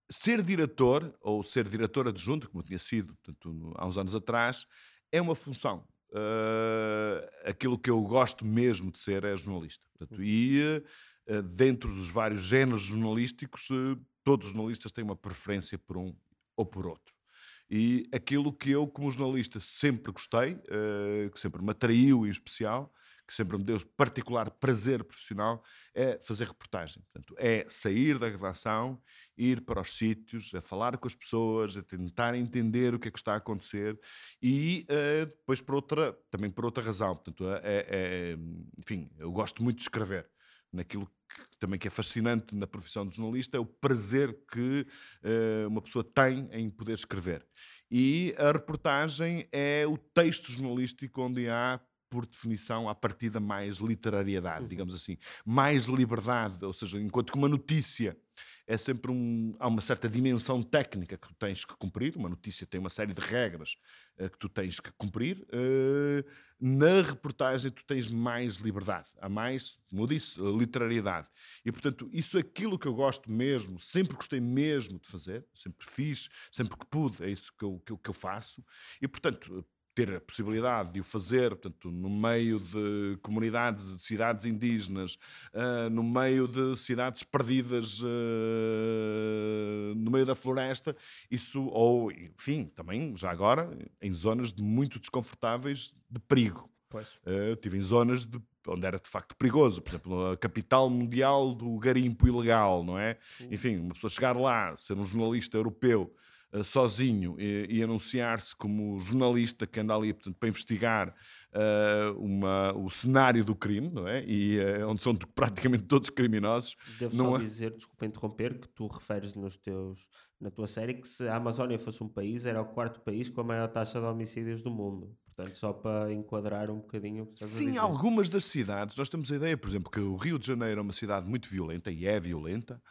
ser diretor, ou ser diretor adjunto, como tinha sido portanto, há uns anos atrás, é uma função. Uh, aquilo que eu gosto mesmo de ser é jornalista. Portanto, e uh, dentro dos vários géneros jornalísticos, uh, todos os jornalistas têm uma preferência por um ou por outro. E aquilo que eu, como jornalista, sempre gostei, que sempre me atraiu em especial, que sempre me deu particular prazer profissional, é fazer reportagem. Portanto, é sair da redação, ir para os sítios, a falar com as pessoas, a tentar entender o que é que está a acontecer e uh, depois por outra, também por outra razão. Portanto, é, é, enfim, eu gosto muito de escrever. Naquilo que também que é fascinante na profissão de jornalista é o prazer que uh, uma pessoa tem em poder escrever. E a reportagem é o texto jornalístico onde há por definição, à partida, mais literariedade, uhum. digamos assim, mais liberdade, ou seja, enquanto que uma notícia é sempre um, há uma certa dimensão técnica que tu tens que cumprir, uma notícia tem uma série de regras uh, que tu tens que cumprir, uh, na reportagem tu tens mais liberdade, há mais, como eu disse, literariedade. E, portanto, isso é aquilo que eu gosto mesmo, sempre gostei mesmo de fazer, sempre fiz, sempre que pude, é isso que eu, que eu, que eu faço, e, portanto, ter a possibilidade de o fazer, portanto, no meio de comunidades, de cidades indígenas, uh, no meio de cidades perdidas uh, no meio da floresta, isso, ou, enfim, também, já agora, em zonas de muito desconfortáveis de perigo. Pois. Uh, estive em zonas de, onde era de facto perigoso, por exemplo, a capital mundial do garimpo ilegal, não é? Enfim, uma pessoa chegar lá, ser um jornalista europeu, uh, sozinho e, e anunciar-se como jornalista que anda ali portanto, para investigar uh, uma, o cenário do crime, não é? E uh, onde são praticamente todos criminosos. Devo não só é... dizer, desculpa interromper, que tu referes nos teus, na tua série que se a Amazónia fosse um país, era o quarto país com a maior taxa de homicídios do mundo. Portanto, só para enquadrar um bocadinho. Sim, algumas das cidades, nós temos a ideia, por exemplo, que o Rio de Janeiro é uma cidade muito violenta e é violenta.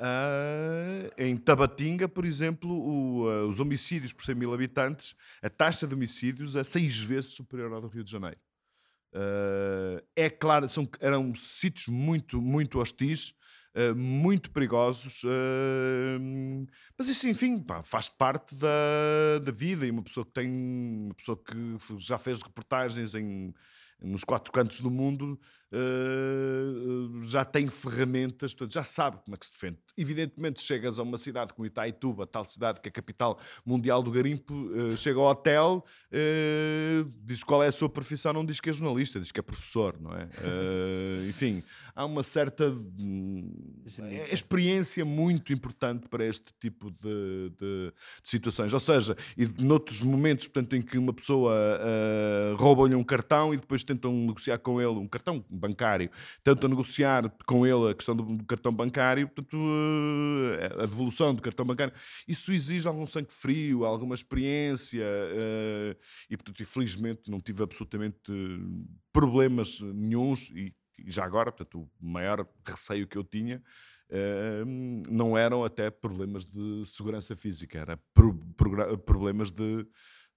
Uh, em Tabatinga, por exemplo, o, uh, os homicídios por 100 mil habitantes, a taxa de homicídios é seis vezes superior ao do Rio de Janeiro. Uh, é claro, são, eram sítios muito, muito hostis, muito perigosos, mas isso, enfim, pá, faz parte da, da vida. E uma pessoa que tem, uma pessoa que já fez reportagens em nos quatro cantos do mundo, uh, já tem ferramentas, portanto, já sabe como é que se defende. Evidentemente, chegas a uma cidade como Itaituba, tal cidade que é a capital mundial do garimpo, uh, chega ao hotel, uh, diz qual é a sua profissão, não diz que é jornalista, diz que é professor, não é? enfim, há uma certa hum, experiência muito importante para este tipo de, de, de, situações. Ou seja, e noutros momentos, portanto, em que uma pessoa rouba-lhe um cartão e depois tentam negociar com ele um cartão bancário, tentam negociar com ele a questão do, cartão bancário, portanto, eh, a devolução do cartão bancário, isso exige algum sangue frio, alguma experiência, eh, e portanto, infelizmente, não tive absolutamente problemas nenhums, e já agora, portanto, o maior receio que eu tinha. Uh, não eram até problemas de segurança física, era pro, pro, problemas de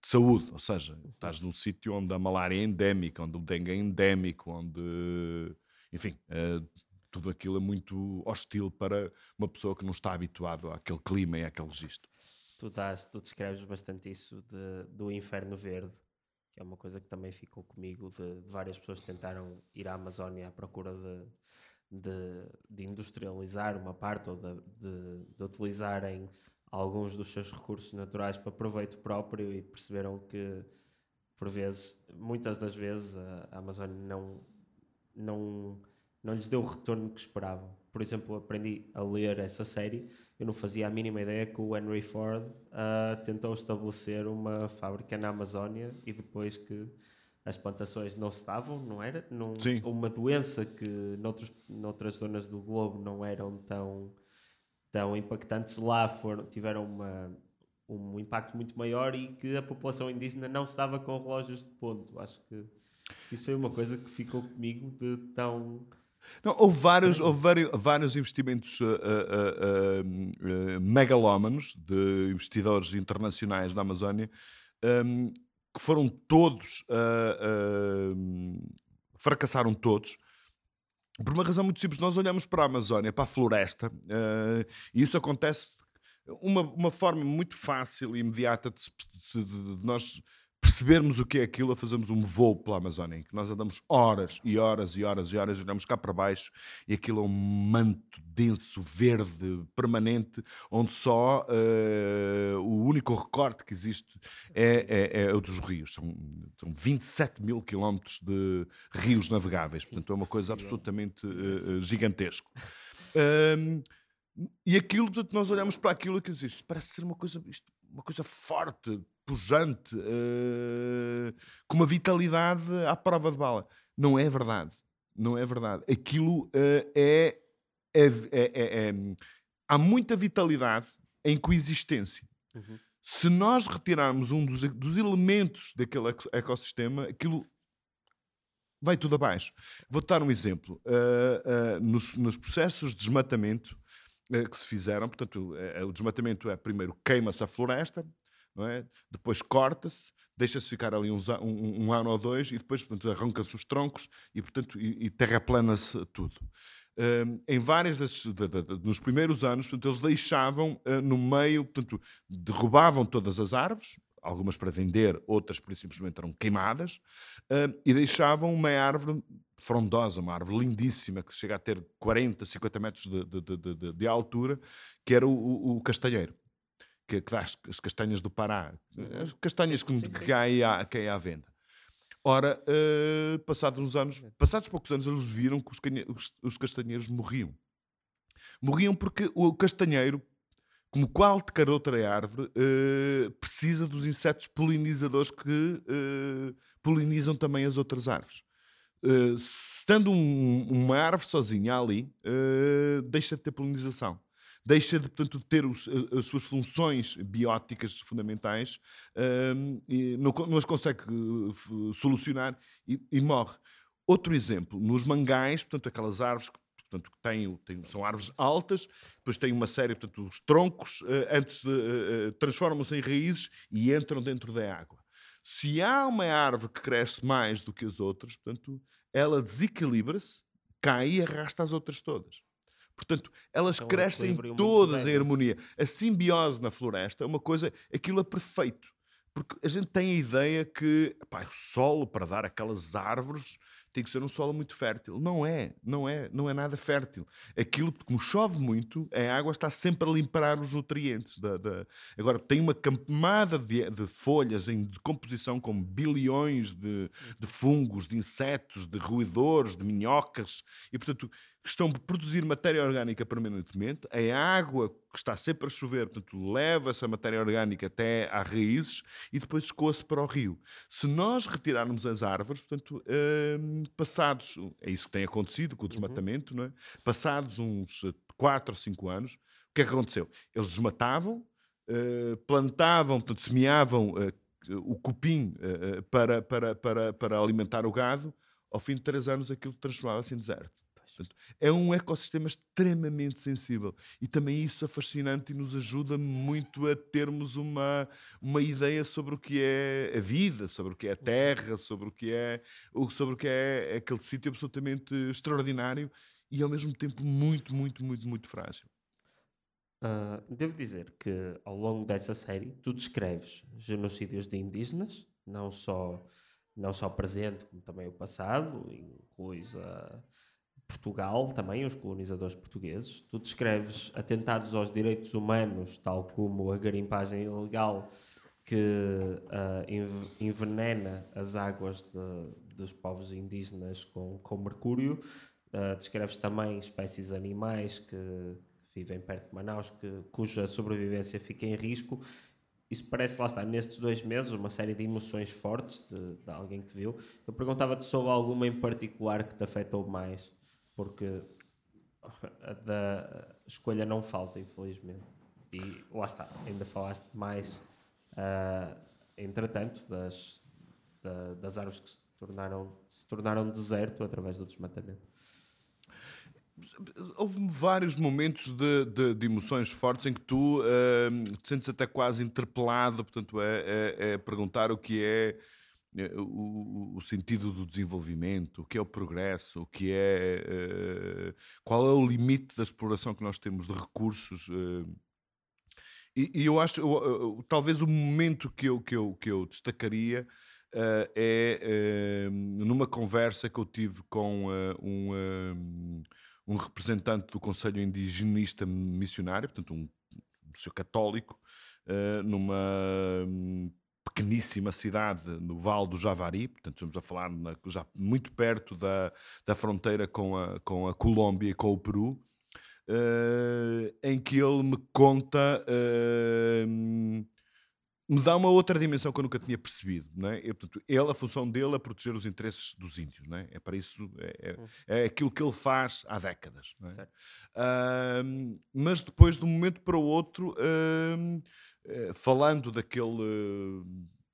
de saúde, ou seja, estás num sítio onde a malária é endémica, onde o dengue é endémico, onde, enfim, uh, tudo aquilo é muito hostil para uma pessoa que não está habituado àquele clima e àquele registro. Tu, das, tu descreves bastante isso de, do inferno verde, que é uma coisa que também ficou comigo, de, de várias pessoas que tentaram ir à Amazónia à procura de, de, de industrializar uma parte ou de, de, de utilizarem alguns dos seus recursos naturais para proveito próprio e perceberam que, por vezes, muitas das vezes, a, Amazônia não, não, não lhes deu o retorno que esperavam. Por exemplo, aprendi a ler essa série, eu não fazia a mínima ideia que o Henry Ford uh, tentou estabelecer uma fábrica na Amazónia e depois que as plantações não se estavam, não era? Num, uma doença que noutros, noutras zonas do globo não eram tão tão impactantes lá foram, tiveram uma, um impacto muito maior e que a população indígena não estava com relógios de ponto. Acho que isso foi uma coisa que ficou comigo de tão. Não, houve vários, houve vários, vários investimentos uh, uh, uh, megalómanos de investidores internacionais na Amazónia um, que foram todos, fracassaram todos, por uma razão muito simples. Nós olhamos para a Amazónia, para a floresta, e isso acontece uma, uma forma muito fácil e imediata de, de, de, de nós percebermos o que é aquilo, a fazermos um voo pela Amazónia, em que nós andamos horas e horas e horas e horas, olhamos cá para baixo e aquilo é um manto denso, verde, permanente, onde só uh, o único recorte que existe é, é, é o dos rios. São, são 27 mil quilómetros de rios navegáveis, portanto é uma coisa absolutamente uh, gigantesco. Um, e aquilo, portanto, nós olhamos para aquilo que existe, parece ser uma coisa, isto, uma coisa forte, pujante, uh, com uma vitalidade à prova de bala. Não é verdade. Não é verdade. Aquilo uh, é, é, é, é, Há muita vitalidade em coexistência. Uhum. Se nós retirarmos um dos, dos elementos daquele ecossistema, aquilo vai tudo abaixo. Vou dar um exemplo. Uh, nos, nos, processos de desmatamento que se fizeram, portanto, o desmatamento é primeiro queima-se a floresta, é? Depois corta-se, deixa-se ficar ali uns, um, um, ano ou dois e depois, portanto, arranca-se os troncos e, portanto, e, e terraplana-se tudo. Um, em várias das, nos primeiros anos, portanto, eles deixavam uh, no meio, portanto, derrubavam todas as árvores, algumas para vender, outras por simplesmente eram queimadas, uh, e deixavam uma árvore frondosa, uma árvore lindíssima, que chega a ter 40, 50 metros de, de altura, que era o, o, o castanheiro que, que dá as, as, castanhas do Pará, uhum. as castanhas que, que, há que há à venda. Ora, uh, passados uns anos, passados poucos anos, eles viram que os, os, os castanheiros morriam. Morriam porque o castanheiro, como qualquer outra árvore, uh, precisa dos insetos polinizadores que uh, polinizam também as outras árvores. Uh, estando um, uma árvore sozinha ali, deixa de ter polinização deixa de, portanto, ter os, as suas funções bióticas fundamentais um, e não, não, as consegue uh, solucionar e, e, morre. Outro exemplo, nos mangais, portanto, aquelas árvores que portanto, têm, têm, são árvores altas, depois têm uma série, portanto, os troncos, uh, antes uh, uh, transformam-se em raízes e entram dentro da água. Se há uma árvore que cresce mais do que as outras, portanto, ela desequilibra-se, cai e arrasta as outras todas. Portanto, elas então, crescem todas em harmonia. A simbiose na floresta é uma coisa, aquilo é perfeito. Porque a gente tem a ideia que pá, o solo para dar aquelas árvores tem que ser um solo muito fértil. Não é, não é, não é nada fértil. Aquilo, como chove muito, a água está sempre a limpar os nutrientes. Da, da... Agora, tem uma camada de, de, folhas em decomposição com bilhões de, de fungos, de insetos, de roedores, de minhocas, e portanto estão a produzir matéria orgânica permanentemente, a água que está sempre a chover, portanto, leva essa matéria orgânica até às raízes e depois escoa-se para o rio. Se nós retirarmos as árvores, portanto, hum, passados, é isso que tem acontecido com o uhum. desmatamento, uhum. não é? passados uns 4 ou 5 anos, o que é que aconteceu? Eles desmatavam, uh, plantavam, portanto, semeavam uh, o cupim para, para, para, para alimentar o gado, ao fim de 3 anos aquilo transformava-se em deserto. Portanto, é um ecossistema extremamente sensível e também isso é fascinante e nos ajuda muito a termos uma, uma ideia sobre o que é a vida, sobre o que é a terra, sobre o que é, sobre o que é aquele sítio absolutamente extraordinário e ao mesmo tempo muito, muito, muito, muito frágil. Uh, devo dizer que ao longo dessa série tu descreves genocídios de indígenas, não só, não só presente, como também o passado, incluis a Portugal também, os colonizadores portugueses. Tu descreves atentados aos direitos humanos, tal como a garimpagem ilegal que uh, envenena as águas de, dos povos indígenas com, com mercúrio. Uh, descreves também espécies animais que, vivem perto de Manaus, que, cuja sobrevivência fica em risco. Isso parece, lá está, nestes dois meses, uma série de emoções fortes de, de alguém que viu. Eu perguntava-te sobre alguma em particular que te afetou mais porque a da escolha não falta, infelizmente. E lá está, ainda falaste mais, uh, entretanto, das, da, das árvores que se tornaram, se tornaram deserto através do desmatamento. houve vários momentos de, de, de, emoções fortes em que tu uh, te sentes até quase interpelado, portanto, é, é, é perguntar o que é o, o, sentido do desenvolvimento, o que é o progresso, o que é uh, qual é o limite da exploração que nós temos de recursos. Uh, e, e, eu acho, eu, talvez o momento que eu, que eu, que eu destacaria é numa conversa que eu tive com um um representante do Conselho Indigenista Missionário, portanto, um, um senhor católico, uh, numa um, pequeníssima cidade no Vale do Javari, portanto, estamos a falar na, já muito perto da, da fronteira com a, com a Colômbia e com o Peru, uh, em que ele me conta. Uh, me dá uma outra dimensão que eu nunca tinha percebido. Não é? portanto, ele, a função dele é proteger os interesses dos índios. Não é? é para isso, é, é, hum. é aquilo que ele faz há décadas. É? Uh, mas depois, de um momento para o outro, uh, falando daquele uh,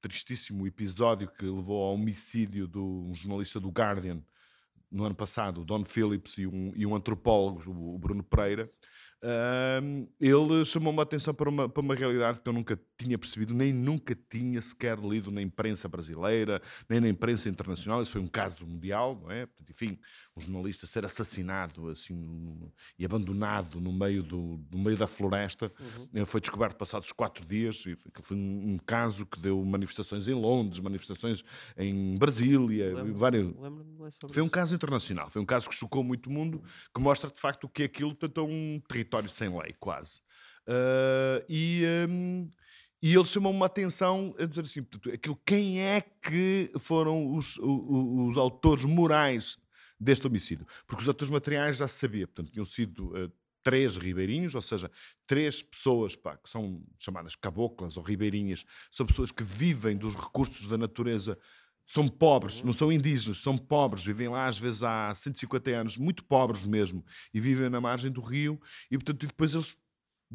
tristíssimo episódio que levou ao homicídio de um jornalista do Guardian no ano passado, o Don Phillips e um, e um antropólogo, o Bruno Pereira, Uh, ele chamou-me a atenção para uma, para uma realidade que eu nunca tinha percebido, nem nunca tinha sequer lido na imprensa brasileira, nem na imprensa internacional. Isso foi um caso mundial, não é? Enfim, um jornalista ser assassinado assim e abandonado no meio, do, no meio da floresta. Uhum. Foi descoberto passados quatro dias. Foi um, um, caso que deu manifestações em Londres, manifestações em Brasília. Lembro, vários... Foi um caso internacional. Foi um caso que chocou muito o mundo, que mostra de facto o que é aquilo, tanto é um território sem lei, quase. Uh, e. Um, e ele chamou uma atenção a dizer assim: aquilo, quem é que foram os, os, os autores morais deste homicídio. Porque os autores materiais já se sabia, portanto, tinham sido uh, três ribeirinhos, ou seja, três pessoas pá, que são chamadas caboclas ou ribeirinhas, são pessoas que vivem dos recursos da natureza, são pobres, não são indígenas, são pobres, vivem lá às vezes há 150 anos, muito pobres mesmo, e vivem na margem do rio, e portanto depois eles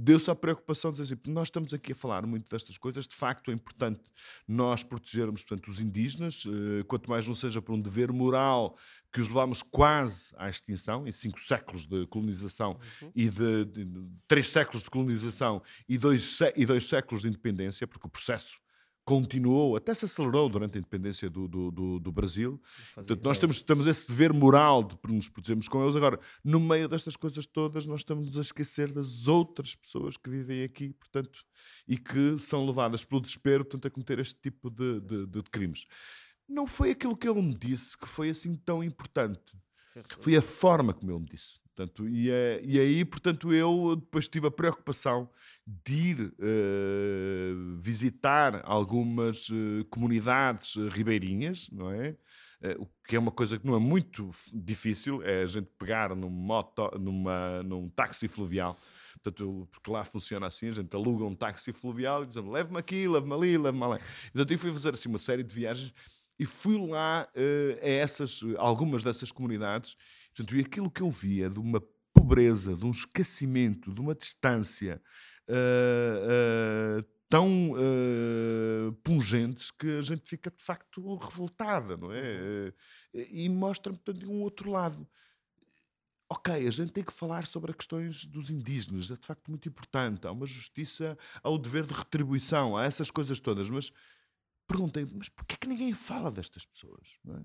deu-se a preocupação de dizer assim, nós estamos aqui a falar muito destas coisas, de facto é importante nós protegermos portanto, os indígenas, uh, quanto mais não seja por um dever moral que os levamos quase à extinção, em cinco séculos de colonização uhum. e de, de, de, três séculos de colonização e dois, e dois séculos de independência, porque o processo continuou, até se acelerou durante a independência do, do, do, do Brasil. Portanto, nós temos, temos esse dever moral de nos protegermos com eles. Agora, no meio destas coisas todas, nós estamos a esquecer das outras pessoas que vivem aqui, portanto, e que são levadas pelo desespero, portanto, a cometer este tipo de, de, de crimes não foi aquilo que ele me disse que foi assim tão importante. Foi a forma como ele me disse. Portanto, e, é, e aí, portanto, eu depois tive a preocupação de ir uh, visitar algumas uh, comunidades uh, ribeirinhas, não é? o que é uma coisa que não é muito difícil, é a gente pegar num, moto, numa, num táxi fluvial, portanto, porque lá funciona assim, a gente aluga um táxi fluvial e diz leve-me aqui, leve-me ali, leve-me ali. Portanto, eu fui fazer assim uma série de viagens e fui lá uh, a essas, algumas dessas comunidades, portanto, e aquilo que eu via de uma pobreza, de um esquecimento, de uma distância uh, uh, tão pungentes que a gente fica de facto revoltada, não é? e mostra-me, portanto, um outro lado. Ok, a gente tem que falar sobre as questões dos indígenas, é de facto muito importante. Há uma justiça, há o dever de retribuição, há essas coisas todas, mas perguntei, mas porquê que ninguém fala destas pessoas? É?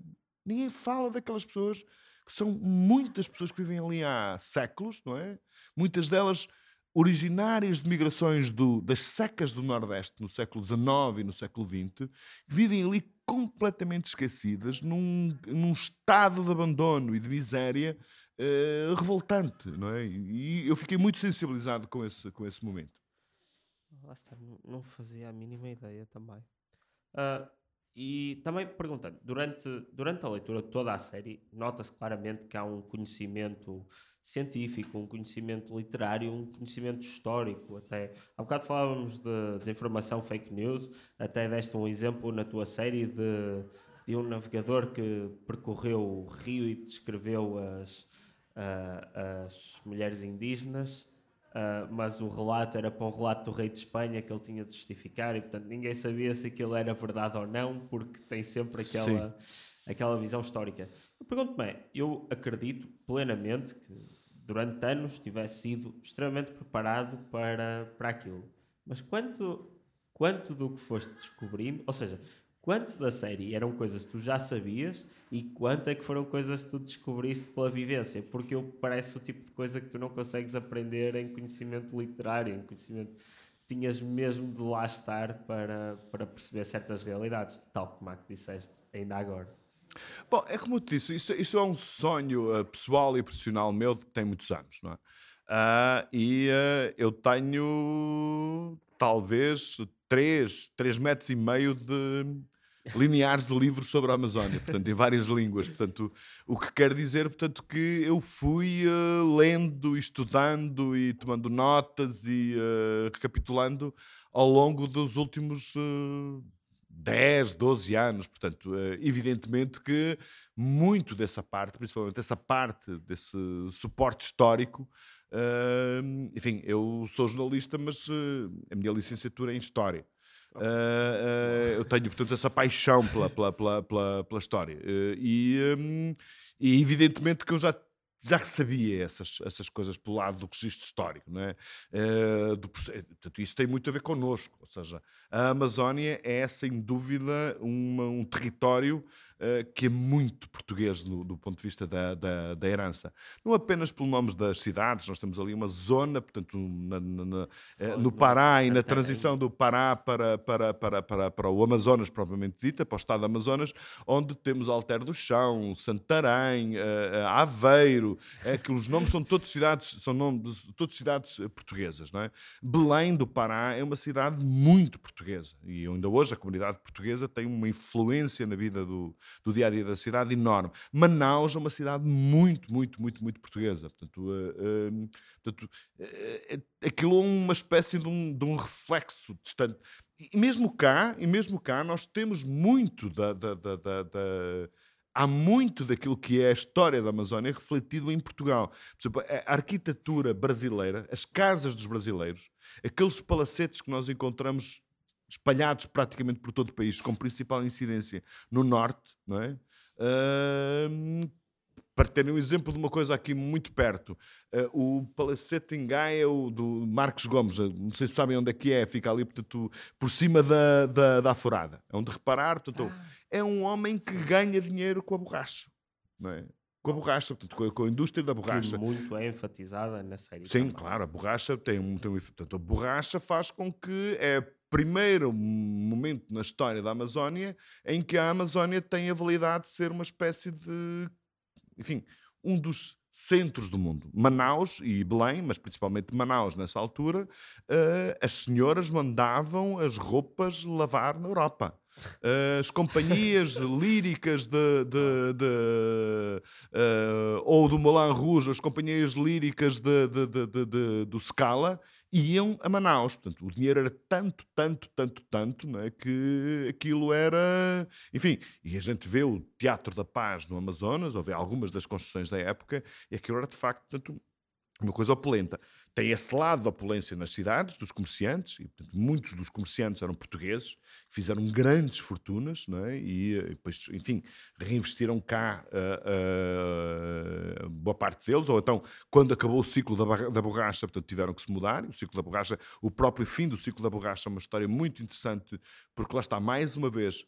Ninguém fala daquelas pessoas que são muitas pessoas que vivem ali há séculos, não é? Muitas delas originárias de migrações do, das secas do Nordeste no século XIX e no século XX, que vivem ali completamente esquecidas, num, num estado de abandono e de miséria uh, revoltante, não é? E eu fiquei muito sensibilizado com esse, com esse momento. Lá está, não fazia a mínima ideia também. Uh, e também perguntando, durante, durante a leitura de toda a série, nota-se claramente que há um conhecimento científico, um conhecimento literário, um conhecimento histórico. Até há bocado falávamos de desinformação fake news, até deste um exemplo na tua série de, de um navegador que percorreu o rio e descreveu as, as mulheres indígenas. Uh, mas o relato era para um relato do rei de Espanha que ele tinha de justificar e portanto ninguém sabia se aquilo era verdade ou não porque tem sempre aquela, aquela visão histórica. Eu pergunto-me, eu acredito plenamente que durante anos tivesse sido extremamente preparado para, para aquilo. Mas quanto, quanto do que foste descobrindo, ou seja, quanto da série eram coisas que tu já sabias e quanto é que foram coisas que tu descobriste pela vivência? Porque eu parece o tipo de coisa que tu não consegues aprender em conhecimento literário, em conhecimento. Tinhas mesmo de lá estar para, para perceber certas realidades, tal como a que disseste ainda agora. Bom, é como eu te disse, isto, isto é um sonho uh, pessoal e profissional meu que tem muitos anos, não é? Uh, e uh, eu tenho talvez 3, 3 metros e meio de lineares de livros sobre a Amazónia, portanto, em várias línguas. Portanto, o que quer dizer, portanto, que eu fui uh, lendo, estudando e tomando notas e uh, recapitulando ao longo dos últimos uh, 10, 12 anos. Portanto, uh, evidentemente que muito dessa parte, principalmente essa parte desse suporte histórico, enfim, eu sou jornalista, mas a minha licenciatura é em História. Uh, eu tenho, portanto, essa paixão pela, pela, pela, pela, pela história. e, um, e, evidentemente, que eu já já sabia essas, essas coisas pelo lado do registro histórico. Não é? Uh, do, portanto, isso tem muito a ver connosco. Ou seja, a Amazónia é, sem dúvida, uma, um território uh, que é muito português do, do ponto de vista da, da, da, herança. Não apenas pelo nome das cidades, nós temos ali uma zona, portanto, na, na, na, uh, no Pará e na transição do Pará para, para, para, para, para o Amazonas, propriamente dita, para o estado do Amazonas, onde temos Alter do Chão, Santarém, Aveiro, é que os nomes são todos cidades, são nomes, todas cidades portuguesas, não é? Belém do Pará é uma cidade muito portuguesa e ainda hoje a comunidade portuguesa tem uma influência na vida do, do dia a dia da cidade enorme. Manaus é uma cidade muito, muito, muito, muito portuguesa. Portanto, uh, uh, portanto uh, aquilo é uma espécie de um, de um reflexo distante. E mesmo cá, e mesmo cá, nós temos muito da, da, da, da há muito daquilo que é a história da Amazónia refletido em Portugal. Por exemplo, a arquitetura brasileira, as casas dos brasileiros, aqueles palacetes que nós encontramos espalhados praticamente por todo o país, com principal incidência no norte, não é? Uh, para terem um exemplo de uma coisa aqui muito perto, uh, o Palacete em Gaia, o do Marcos Gomes, não sei se sabem onde é que é, fica ali portanto, por cima da, da, da. É onde reparar, portanto, ah. é um homem que ganha dinheiro com a borracha, não é? com a borracha, portanto, com a, com a indústria da borracha. Que muito é enfatizada na série. Sim, também. claro, a borracha tem um, tem um portanto, a borracha faz com que é primeiro momento na história da Amazónia em que a Amazónia tem a validade de ser uma espécie de, enfim, um dos centros do mundo. Manaus e Belém, mas principalmente Manaus nessa altura, uh, as senhoras mandavam as roupas lavar na Europa. As companhias líricas de, de, de uh, ou do Moulin Rouge, as companhias líricas de, do Scala iam a Manaus. Portanto, o dinheiro era tanto, tanto, tanto, tanto, né, que aquilo era. Enfim, e a gente vê o Teatro da Paz no Amazonas, ou vê algumas das construções da época, e aquilo era de facto portanto, uma coisa opulenta tem esse lado da opulência nas cidades, dos comerciantes, e portanto, muitos dos comerciantes eram portugueses, fizeram grandes fortunas, não é? e, eh, depois, enfim, reinvestiram cá uh, uh, boa parte deles, ou então, quando acabou o ciclo da, da borracha, portanto, tiveram que se mudar, o ciclo da borracha, o próprio fim do ciclo da borracha é uma história muito interessante, porque lá está, mais uma vez,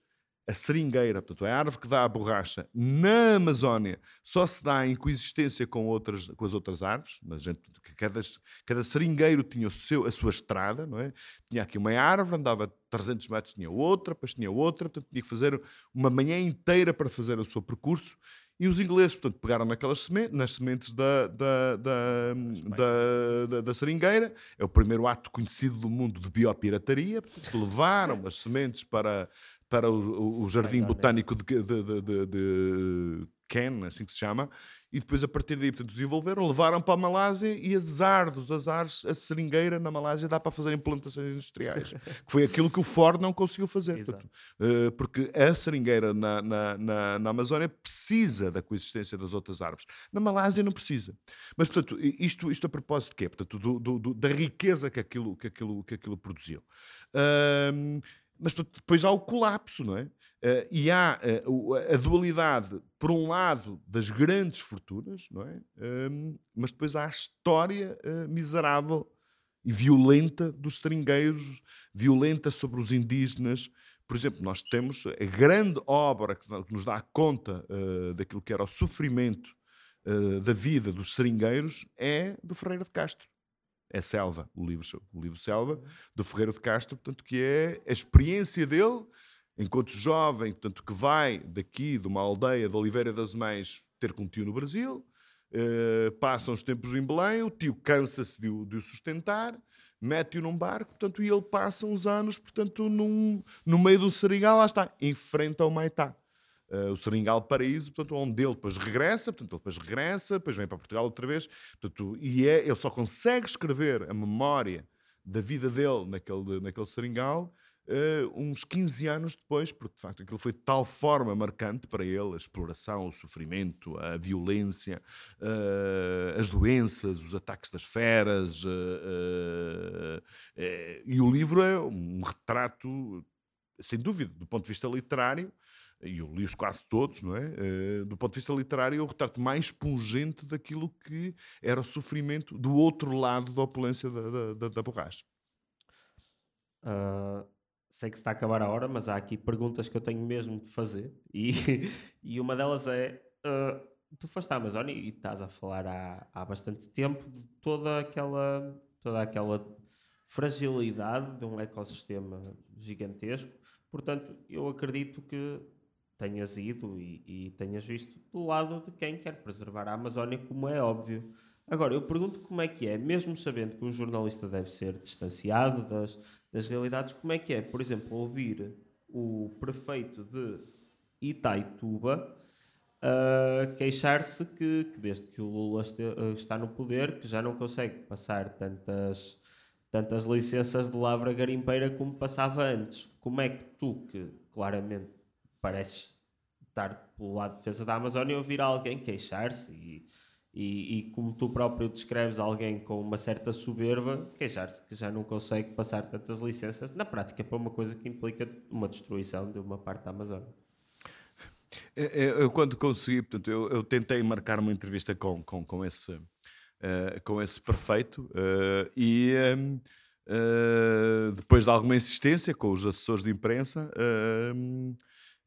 a seringueira, portanto, a árvore que dá a borracha na Amazónia só se dá em coexistência com, outras, com as outras árvores. Mas gente, cada, cada seringueiro tinha o seu, a sua estrada, não é? Tinha aqui uma árvore, andava 300 metros, tinha outra, depois tinha outra, portanto, tinha que fazer uma manhã inteira para fazer o seu percurso. E os ingleses, portanto, pegaram naquelas sementes, nas sementes da, da, da, da, da, da seringueira. É o primeiro ato conhecido do mundo de biopirataria. Portanto, levaram as sementes para para o, o Jardim Botânico de, de, de, de, Ken, assim que se chama, e depois a partir daí portanto, desenvolveram, levaram para a Malásia e azar dos azares, a seringueira na Malásia dá para fazer implantações industriais, que foi aquilo que o Ford não conseguiu fazer. Portanto, uh, porque a seringueira na, na, na, na, Amazónia precisa da coexistência das outras árvores. Na Malásia não precisa. Mas, portanto, isto, isto a propósito de quê? Portanto, do, do, do, da riqueza que aquilo, que aquilo, que aquilo produziu. Uh, mas depois há o colapso, não é? Uh, e há uh, a dualidade, por um lado, das grandes fortunas, não é? Uh, mas depois há a história miserável e violenta dos seringueiros, violenta sobre os indígenas. Por exemplo, nós temos a grande obra que, nos dá conta daquilo que era o sofrimento da vida dos seringueiros é do Ferreira de Castro é Selva, o livro, o livro Selva, uhum. do Ferreira de Castro, portanto, que é a experiência dele, enquanto jovem, portanto, que vai daqui, de uma aldeia de Oliveira das Mães, ter com um tio no Brasil, uh, passam os tempos em Belém, o tio cansa-se de, de, o sustentar, mete-o num barco, portanto, e ele passa uns anos, portanto, num, no meio do seringal, lá está, enfrenta o Maitá uh, o Seringal Paraíso, portanto, onde ele depois regressa, portanto, ele depois regressa, depois vem para Portugal outra vez, portanto, e é, ele só consegue escrever a memória da vida dele naquele, naquele Seringal Uh, uns 15 anos depois, porque de facto aquilo foi de tal forma marcante para ele, a exploração, o sofrimento, a violência, uh, as doenças, os ataques das feras. Uh, e o livro é um retrato, sem dúvida, do ponto de vista literário, e eu li-os quase todos, não é? Uh, do ponto de vista literário, é o retrato mais pungente daquilo que era o sofrimento do outro lado da opulência da, da, da borracha. Uh, sei que está a acabar a hora, mas há aqui perguntas que eu tenho mesmo de fazer. E, e uma delas é: uh, tu foste à Amazónia e estás a falar há, há bastante tempo de toda aquela, toda aquela fragilidade de um ecossistema gigantesco. Portanto, eu acredito que tenhas ido e, e, tenhas visto do lado de quem quer preservar a Amazónia, como é óbvio. Agora, eu pergunto como é que é, mesmo sabendo que um jornalista deve ser distanciado das, das realidades, como é que é, por exemplo, ouvir o prefeito de Itaituba uh, queixar-se que, que, desde que o Lula este, uh, está no poder, que já não consegue passar tantas, tantas licenças de lavra garimpeira como passava antes. Como é que tu, que claramente pareces estar pelo lado de defesa da Amazónia e ouvir alguém queixar-se e, e, e, como tu próprio descreves alguém com uma certa soberba, queixar-se que já não consegue passar tantas licenças, na prática para uma coisa que implica uma destruição de uma parte da Amazónia. Eu, eu quando consegui, portanto, eu, eu, tentei marcar uma entrevista com, com, com, esse, uh, com esse prefeito uh, e um, uh, eh, depois de alguma insistência com os assessores de imprensa,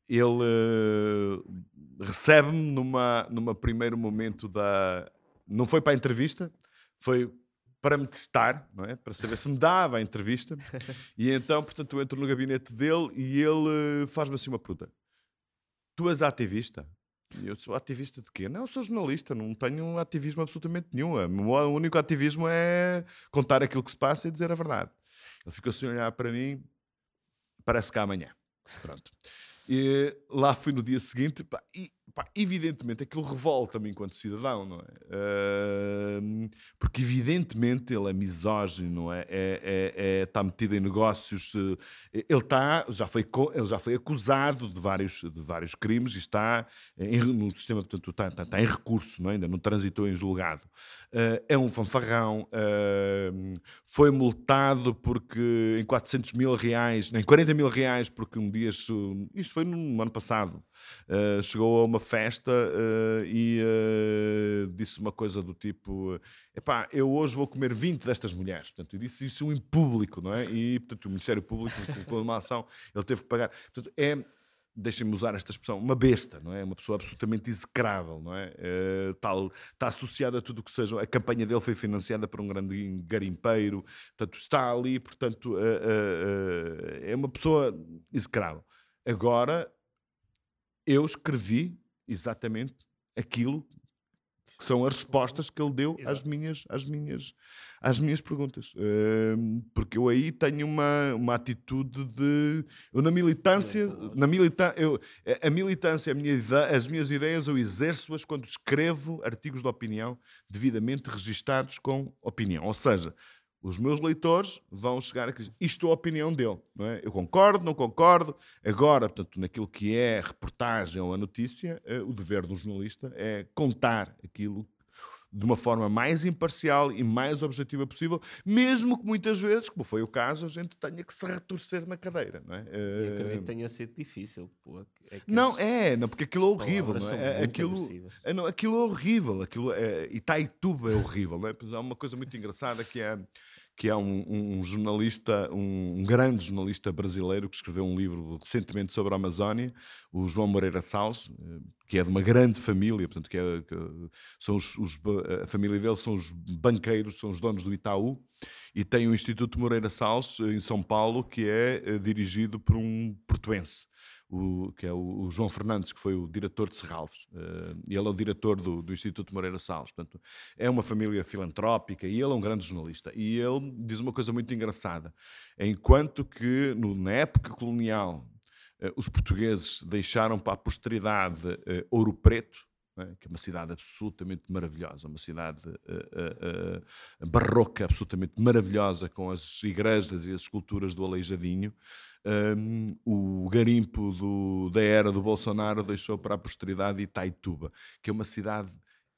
ele uh, recebe-me numa, numa primeiro momento da. Não foi para a entrevista, foi para me testar, não é? Para saber se me dava a entrevista. E então, portanto, eu entro no gabinete dele e ele uh, faz-me assim uma pergunta: Tu és ativista? E eu sou ativista de quê? Não, eu sou jornalista, não tenho ativismo absolutamente nenhum. O único ativismo é contar aquilo que se passa e dizer a verdade. Ele ficou assim a olhar para mim, parece que amanhã. Pronto. E lá fui no dia seguinte, pá, e pá, evidentemente aquilo revolta-me enquanto cidadão, não é? Uh, porque evidentemente ele é misógino, não é? é, é, é está metido em negócios, uh, ele está, já foi, ele já foi acusado de vários, de vários crimes e está em, no sistema, portanto, está, está, está, em recurso, não é? ainda não transitou em julgado. Uh, é um fanfarrão, foi multado porque em 400 mil reais, em 40 mil reais, porque um dia, isto foi no ano passado, chegou a uma festa uh, e uh, disse uma coisa do tipo: epá, eu hoje vou comer 20 destas mulheres. Portanto, eu disse isso em público, não é? E, portanto, o Ministério Público, com uma ação, ele teve que pagar. Portanto, é deixem-me usar esta expressão, uma besta, não é? Uma pessoa absolutamente execrável, não é? Uh, tal, está associada a tudo o que seja. A campanha dele foi financiada por um grande garimpeiro, portanto, está ali, portanto, uh, uh, é uma pessoa execrável. Agora, eu escrevi exatamente aquilo que são as respostas que ele deu às minhas, às minhas, às minhas perguntas. Uh, porque eu aí tenho uma, uma atitude de. Eu na militância, na milita, eu, a militância, a minha as minhas ideias, eu exerço-as quando escrevo artigos de opinião devidamente registados com opinião. Ou seja, os meus leitores vão chegar a dizer isto é a opinião dele. Não é? Eu concordo, não concordo. Agora, portanto, naquilo que é reportagem ou a notícia, eh, o dever do jornalista é contar aquilo de uma forma mais imparcial e mais objetiva possível, mesmo que muitas vezes, como foi o caso, a gente tenha que se retorcer na cadeira. Não é? Eu acredito que tenha sido difícil. Pô, é não, é, não, porque aquilo é horrível. Não é? Aquilo, é, não, aquilo é horrível. Aquilo é, Itaituba é horrível. Não é? Há uma coisa muito engraçada que é que é um, um jornalista, um, um, grande jornalista brasileiro que escreveu um livro recentemente sobre a Amazónia, o João Moreira Salles, eh, que é de uma grande família, portanto, que, é, que são os, os, a família dele são os banqueiros, são os donos do Itaú, e tem o Instituto Moreira Salles eh, em São Paulo, que é eh, dirigido por um portuense o, que é o, o, João Fernandes, que foi o diretor de Serralves. Uh, ele é o diretor do, do, Instituto Moreira Salles. Portanto, é uma família filantrópica e ele é um grande jornalista. E ele diz uma coisa muito engraçada. Enquanto que no, na época colonial uh, os portugueses deixaram para a posteridade uh, Ouro Preto, né, que é uma cidade absolutamente maravilhosa, uma cidade barroca absolutamente maravilhosa, com as igrejas e as esculturas do Aleijadinho, um, o garimpo do, da era do Bolsonaro deixou para a posteridade Itaituba, que é uma cidade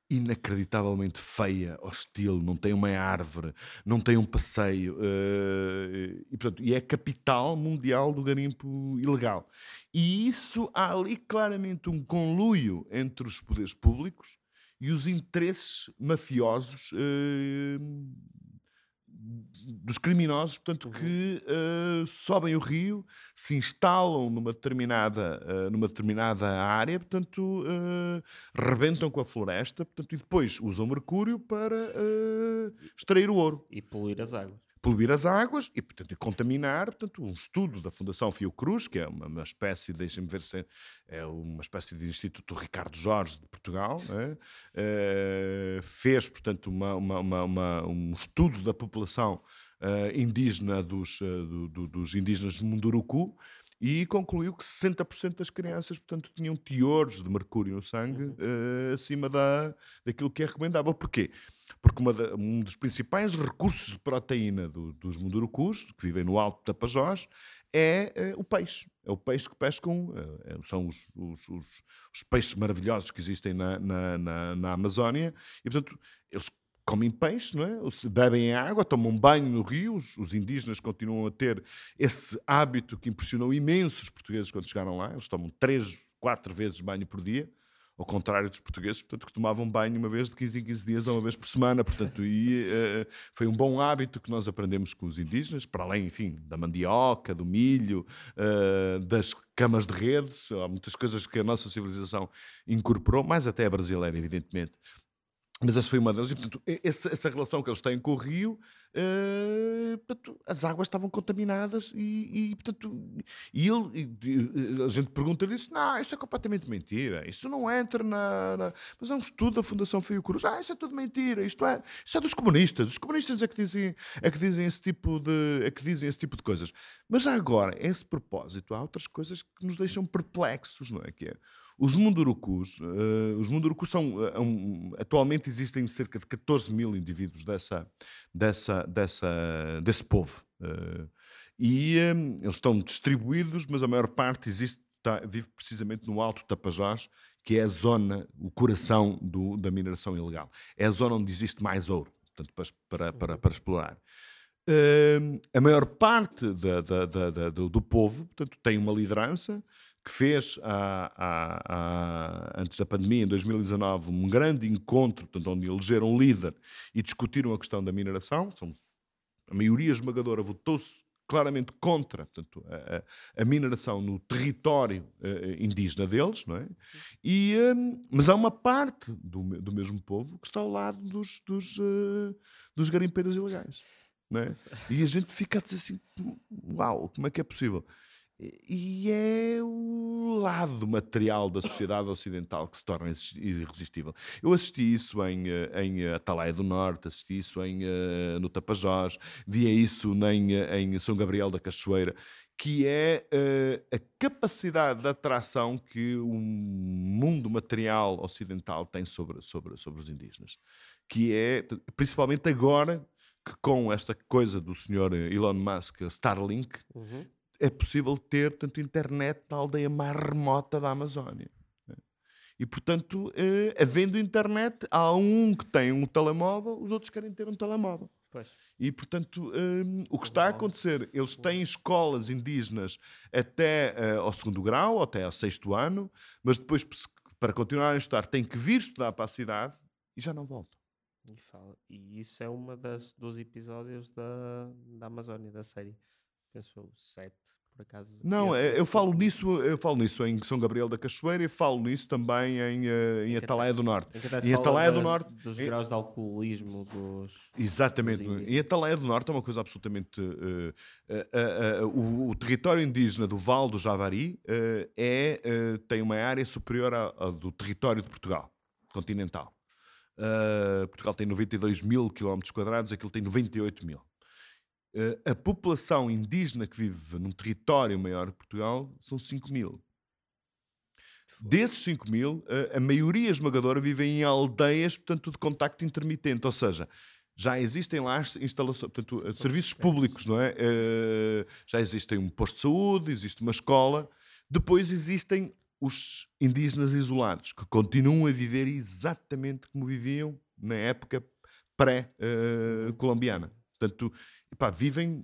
inacreditavelmente feia, hostil, não tem uma árvore, não tem um passeio, uh, e, portanto, e é capital mundial do garimpo ilegal. E isso há ali claramente um conluio entre os poderes públicos e os interesses mafiosos uh, dos criminosos, portanto, uhum. que uh, sobem o rio, se instalam numa determinada, uh, numa determinada área, portanto, uh, rebentam com a floresta, portanto, e depois usam mercúrio para extrair o ouro. E poluir as águas poluir as águas e, portanto, contaminar. Portanto, um estudo da Fundação Fiocruz, que é uma, uma espécie, deixem-me ver se é uma espécie de Instituto Ricardo Jorge de Portugal, é? uh, fez, portanto, uma, uma, uma, um estudo da população uh, indígena dos, uh, do, do, dos indígenas de Munduruku e concluiu que 60% das crianças, portanto, tinham teores de mercúrio no sangue uh, acima da, daquilo que é recomendável. Porquê? Porque da, um dos principais recursos de proteína do, dos mundurucus, que vivem no Alto Tapajós, é uh, o peixe. É o peixe que pescam, uh, são os, os, os, os, peixes maravilhosos que existem na, na, na, na Amazónia, e, portanto, eles comem peixe, não é? bebem água, tomam banho no rio. Os, os, indígenas continuam a ter esse hábito que impressionou imensos portugueses quando chegaram lá. Eles tomam três, quatro vezes banho por dia, ao contrário dos portugueses, portanto, que tomavam banho uma vez de 15 em 15 dias ou uma vez por semana. Portanto, e, uh, foi um bom hábito que nós aprendemos com os indígenas, para além, enfim, da mandioca, do milho, uh, das camas de rede. Há muitas coisas que a nossa civilização incorporou, mais até a brasileira, evidentemente. Mas essa foi uma delas, e portanto, essa, essa, relação que eles têm com o rio, uh, portanto, as águas estavam contaminadas e, e portanto, e ele, e, a gente pergunta-lhe isso, não, isso é completamente mentira, isso não entra na, na... Mas é um estudo da Fundação Fio Cruz, ah, isso é tudo mentira, isto é, isso é dos comunistas, os comunistas é que dizem, é que dizem esse tipo de, é que dizem esse tipo de coisas. Mas já agora, a esse propósito, há outras coisas que nos deixam perplexos, não é? Que é, os mundurucus, uh, os mundurucus são, uh, um, atualmente existem cerca de 14 mil indivíduos dessa, dessa, dessa, desse povo. Uh, e um, eles estão distribuídos, mas a maior parte existe, tá, vive precisamente no Alto Tapajós, que é a zona, o coração do, da mineração ilegal. É a zona onde existe mais ouro, portanto, para, para, para, para explorar. Uh, a maior parte da, da, da, do, do, povo portanto, tem uma liderança, que fez a, a, a, antes da pandemia, em 2019, um grande encontro portanto, onde elegeram um líder e discutiram a questão da mineração. São, a maioria esmagadora votou-se claramente contra portanto, a, a, mineração no território uh, indígena deles, não é? E, um, mas há uma parte do, do mesmo povo que está ao lado dos, dos, uh, dos garimpeiros ilegais. Não é? E a gente fica a dizer assim: uau, como é que é possível? E é o lado material da sociedade ocidental que se torna irresistível. Eu assisti isso em, eh, em Atalaia do Norte, assisti isso em, eh, no Tapajós, via isso em, em São Gabriel da Cachoeira, que é uh, a capacidade de atração que o mundo material ocidental tem sobre, sobre, sobre os indígenas. Que é, principalmente agora, que com esta coisa do senhor Elon Musk, Starlink, uhum é possível ter tanto internet na aldeia mais remota da Amazónia. Né? E, portanto, uh, havendo internet, há um que tem um telemóvel, os outros querem ter um telemóvel. Pois. E, portanto, um, o que está a acontecer, eles têm escolas indígenas até uh, ao segundo grau, até ao sexto ano, mas depois, para continuar a estudar, têm que vir estudar para a cidade e já não voltam. E, fala. e isso é das dos episódios da, da Amazónia, da série. Penso o 7, por acaso. Não, é, eu falo nisso, eu falo nisso em São Gabriel da Cachoeira e falo nisso também em, uh, em, em Atalaia do Norte. Em, em Atalaia do Norte dos em... graus de alcoolismo dos Exatamente. Dos em Atalaia do Norte é uma coisa absolutamente uh, uh, o, o, território indígena do Val do Javari é tem uma área superior à do território de Portugal continental. Portugal tem 92 mil quilómetros quadrados, aquilo tem 98 mil. Uh, a população indígena que vive num território maior que Portugal são 5 mil. Desses 5 mil, uh, a maioria esmagadora vive em aldeias, portanto, de contacto intermitente, ou seja, já existem lá instalações, portanto, serviços públicos, não é? Uh, já existem um posto de saúde, existe uma escola. Depois existem os indígenas isolados, que continuam a viver exatamente como viviam na época pré-colombiana. Portanto, epá, vivem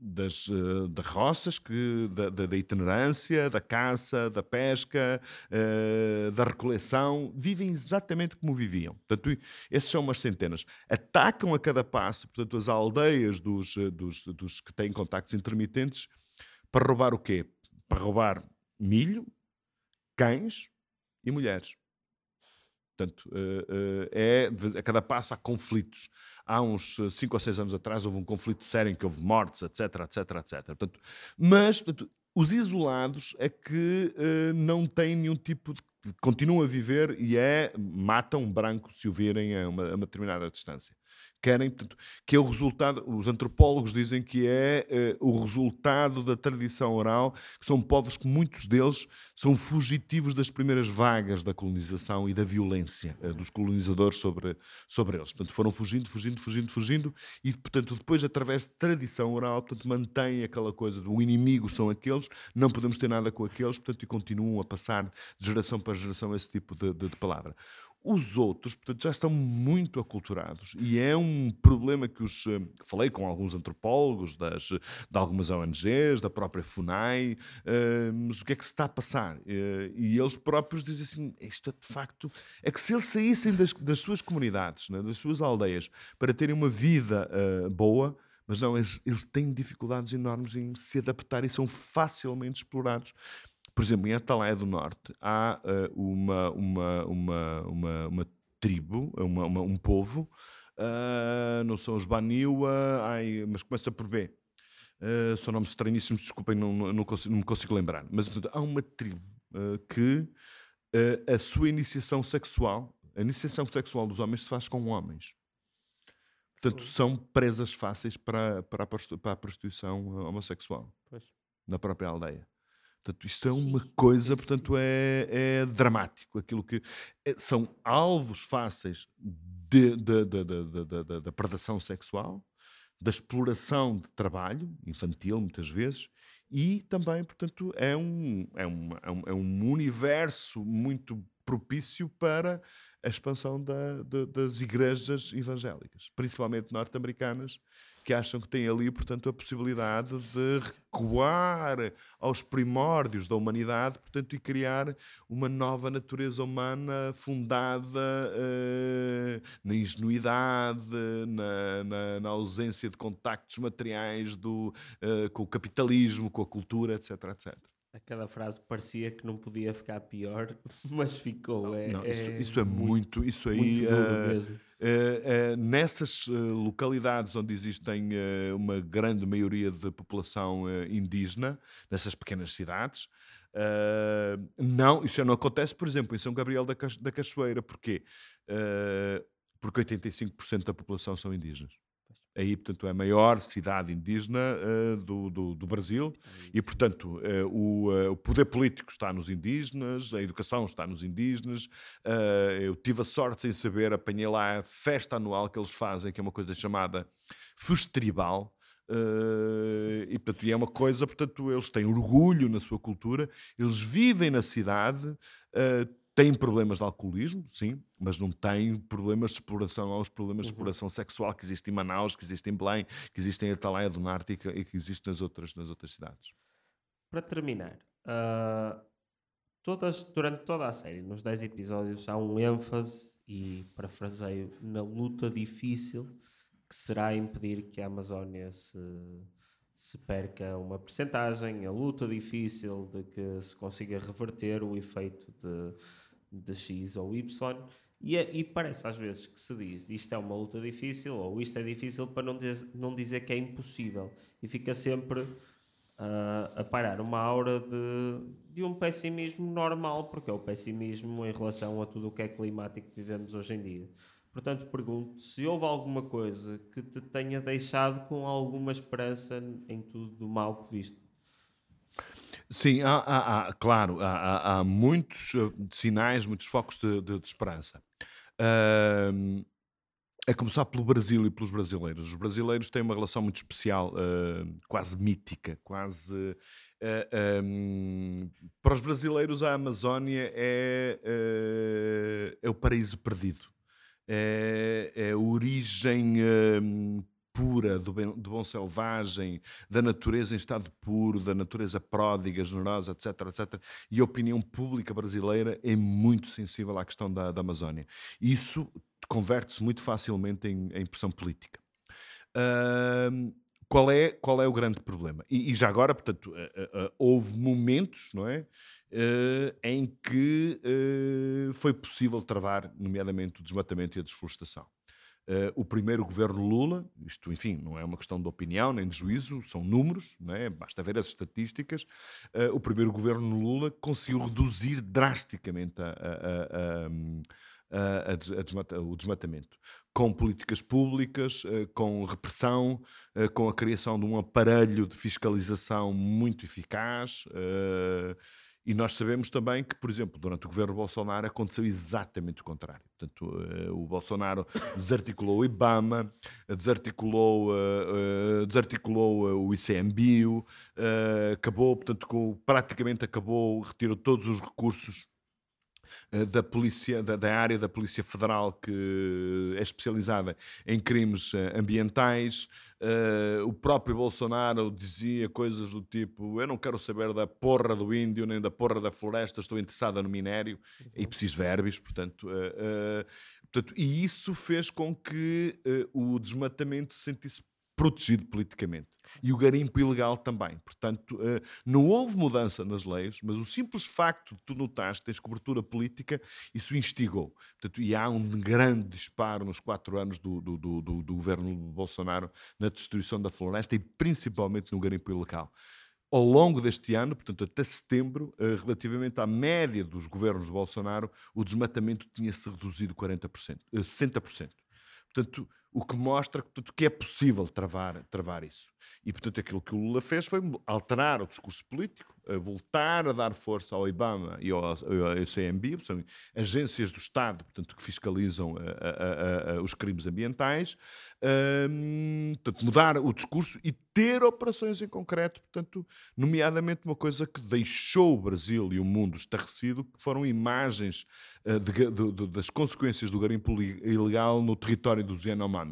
das, uh, de roças, que, da, da, da, itinerância, da caça, da pesca, uh, da recoleção, vivem exatamente como viviam. Portanto, esses são umas centenas. Atacam a cada passo, portanto, as aldeias dos, eh, dos, dos que têm contactos intermitentes para roubar o quê? Para roubar milho, cães e mulheres. Portanto, uh, é, a cada passo há conflitos há uns 5 ou 6 anos atrás houve um conflito sério em que houve mortes, etc, etc, etc. Portanto, mas portanto, os isolados é que não têm nenhum tipo de. continuam a viver e é. matam branco se o virem a uma, a uma determinada distância querem, portanto, que é o resultado, os antropólogos dizem que é uh, o resultado da tradição oral, que são povos que muitos deles são fugitivos das primeiras vagas da colonização e da violência uh, dos colonizadores sobre, sobre eles. Portanto, foram fugindo, fugindo, fugindo, fugindo e, portanto, depois, através de tradição oral, portanto, mantém aquela coisa do inimigo são aqueles, não podemos ter nada com aqueles, portanto, e continuam a passar de geração para geração esse tipo de, de, de palavra. Os outros, portanto, já estão muito aculturados e é um problema que os eh, falei com alguns antropólogos das, de algumas ONGs, da própria FUNAI, uh, mas o que é que se está a passar? Uh, e eles próprios dizem assim: isto é de facto é que se eles saíssem das, das suas comunidades, né, das suas aldeias, para terem uma vida uh, boa, mas não, eles, eles têm dificuldades enormes em se adaptar e são facilmente explorados por exemplo, em Atalaia do Norte há uh, uma, uma, uma, uma, uma tribo, uma, uma, um povo, uh, não são os Baniwa, ai, mas começa por B. Uh, são nomes estranhíssimos, desculpem, não, não, não, consigo, não me consigo lembrar. Mas portanto, há uma tribo uh, que a sua iniciação sexual, a iniciação sexual dos homens se faz com homens. Portanto, são presas fáceis para, para, a, para a prostituição homossexual pois. na própria aldeia. Portanto, isto é uma coisa, portanto, é, é dramático. Aquilo que é, são alvos fáceis da predação sexual, da exploração de trabalho infantil, muitas vezes, e também, portanto, é um, é, uma, é, um, é um universo muito propício para a expansão da, de, das igrejas evangélicas, principalmente norte-americanas, que acham que têm ali, portanto, a possibilidade de recuar aos primórdios da humanidade, portanto, e criar uma nova natureza humana fundada uh, na ingenuidade, na, na, na, ausência de contactos materiais do, uh, com o capitalismo, com a cultura, etc, etc. Aquela frase parecia que não podia ficar pior, mas ficou. É, não, isso, é, isso, é muito, isso aí. Muito uh, nessas localidades onde existem uma grande maioria de população indígena, nessas pequenas cidades, não, isso já não acontece, por exemplo, em São Gabriel da, da Cachoeira. Porquê? porque 85% da população são indígenas aí, portanto, é a maior cidade indígena uh, do, do, do, Brasil e, portanto, uh, o, uh, o, poder político está nos indígenas, a educação está nos indígenas. eu tive a sorte em saber, apanhei lá a festa anual que eles fazem, que é uma coisa chamada Festribal. Uh, e portanto é uma coisa, portanto eles têm orgulho na sua cultura, eles vivem na cidade, uh, tem problemas de alcoolismo, sim, mas não tem problemas de exploração aos problemas de uhum. exploração sexual que existem em Manaus, que existem em Belém, que existem em Atalaia do Norte e que existem nas outras, nas outras cidades. Para terminar, uh, todas, durante toda a série, nos 10 episódios, há um ênfase, e parafraseio, na luta difícil que será impedir que a Amazónia se se perca uma percentagem, a luta difícil de que se consiga reverter o efeito de, de X ou Y. E, é, e, parece às vezes que se diz isto é uma luta difícil ou isto é difícil para não dizer, não dizer que é impossível. E fica sempre uh, a parar uma aura de, de um pessimismo normal, porque é o pessimismo em relação a tudo o que é climático que vivemos hoje em dia. Portanto, pergunto se houve alguma coisa que te tenha deixado com alguma esperança em tudo do mal que viste. Sim, há, há, há claro, há, há, muitos eh, sinais, muitos focos de, de, de esperança. Uh, a começar pelo Brasil e pelos brasileiros. Os brasileiros têm uma relação muito especial, uh, quase mítica, quase. Uh, um, para os brasileiros, a Amazónia é, uh, é o paraíso perdido. É, é a origem pura, do, bem, do bom selvagem, da natureza em estado puro, da natureza pródiga, generosa, etc, etc. E a opinião pública brasileira é muito sensível à questão da, da Amazónia. Isso converte-se muito facilmente em, em pressão política. Uh, qual é, qual é o grande problema? E, e já agora, portanto, uh, uh, houve momentos, não é? em que foi possível travar, nomeadamente, o desmatamento e a desflorestação. Uh, o primeiro governo Lula, isto, enfim, não é uma questão de opinião nem de juízo, são números, é? basta ver as estatísticas. Uh, o primeiro governo Lula conseguiu reduzir drasticamente a, a, a, desmata, o desmatamento, com políticas públicas, uh, com repressão, com a criação de um aparelho de fiscalização muito eficaz. E nós sabemos também que, por exemplo, durante o governo Bolsonaro aconteceu exatamente o contrário. Portanto, uh, o Bolsonaro desarticulou o IBAMA, desarticulou, uh, uh, desarticulou o ICMBio, acabou, portanto, praticamente acabou, retirou todos os recursos da polícia da, da, área da polícia federal que é especializada em crimes ambientais Uh, o próprio Bolsonaro dizia coisas do tipo: Eu não quero saber da porra do índio nem da porra da floresta, estou interessada no minério. Uhum. E preciso verbos, portanto, uh, uh, portanto. E isso fez com que o desmatamento se sentisse protegido politicamente. E o garimpo ilegal também. Portanto, uh, não houve mudança nas leis, mas o simples facto de tu notares que tens cobertura política, isso instigou. Portanto, e há um grande disparo nos quatro anos do, do, do, do, governo Bolsonaro na destruição da floresta e principalmente no garimpo ilegal ao longo deste ano, portanto até setembro, uh, relativamente à média dos governos de Bolsonaro, o desmatamento tinha-se reduzido 40%, uh, 60%. Portanto, o que mostra portanto, que é possível travar, travar isso. E, portanto, aquilo que o Lula fez foi alterar o discurso político, voltar a dar força ao IBAMA e ao, ao CMB, são agências do Estado, portanto, que fiscalizam a, a, a, os crimes ambientais, um, portanto, mudar o discurso e ter operações em concreto, portanto, nomeadamente uma coisa que deixou o Brasil e o mundo estarrecido, que foram imagens uh, de, de, de, das consequências do garimpo ilegal no território dos Yanomami.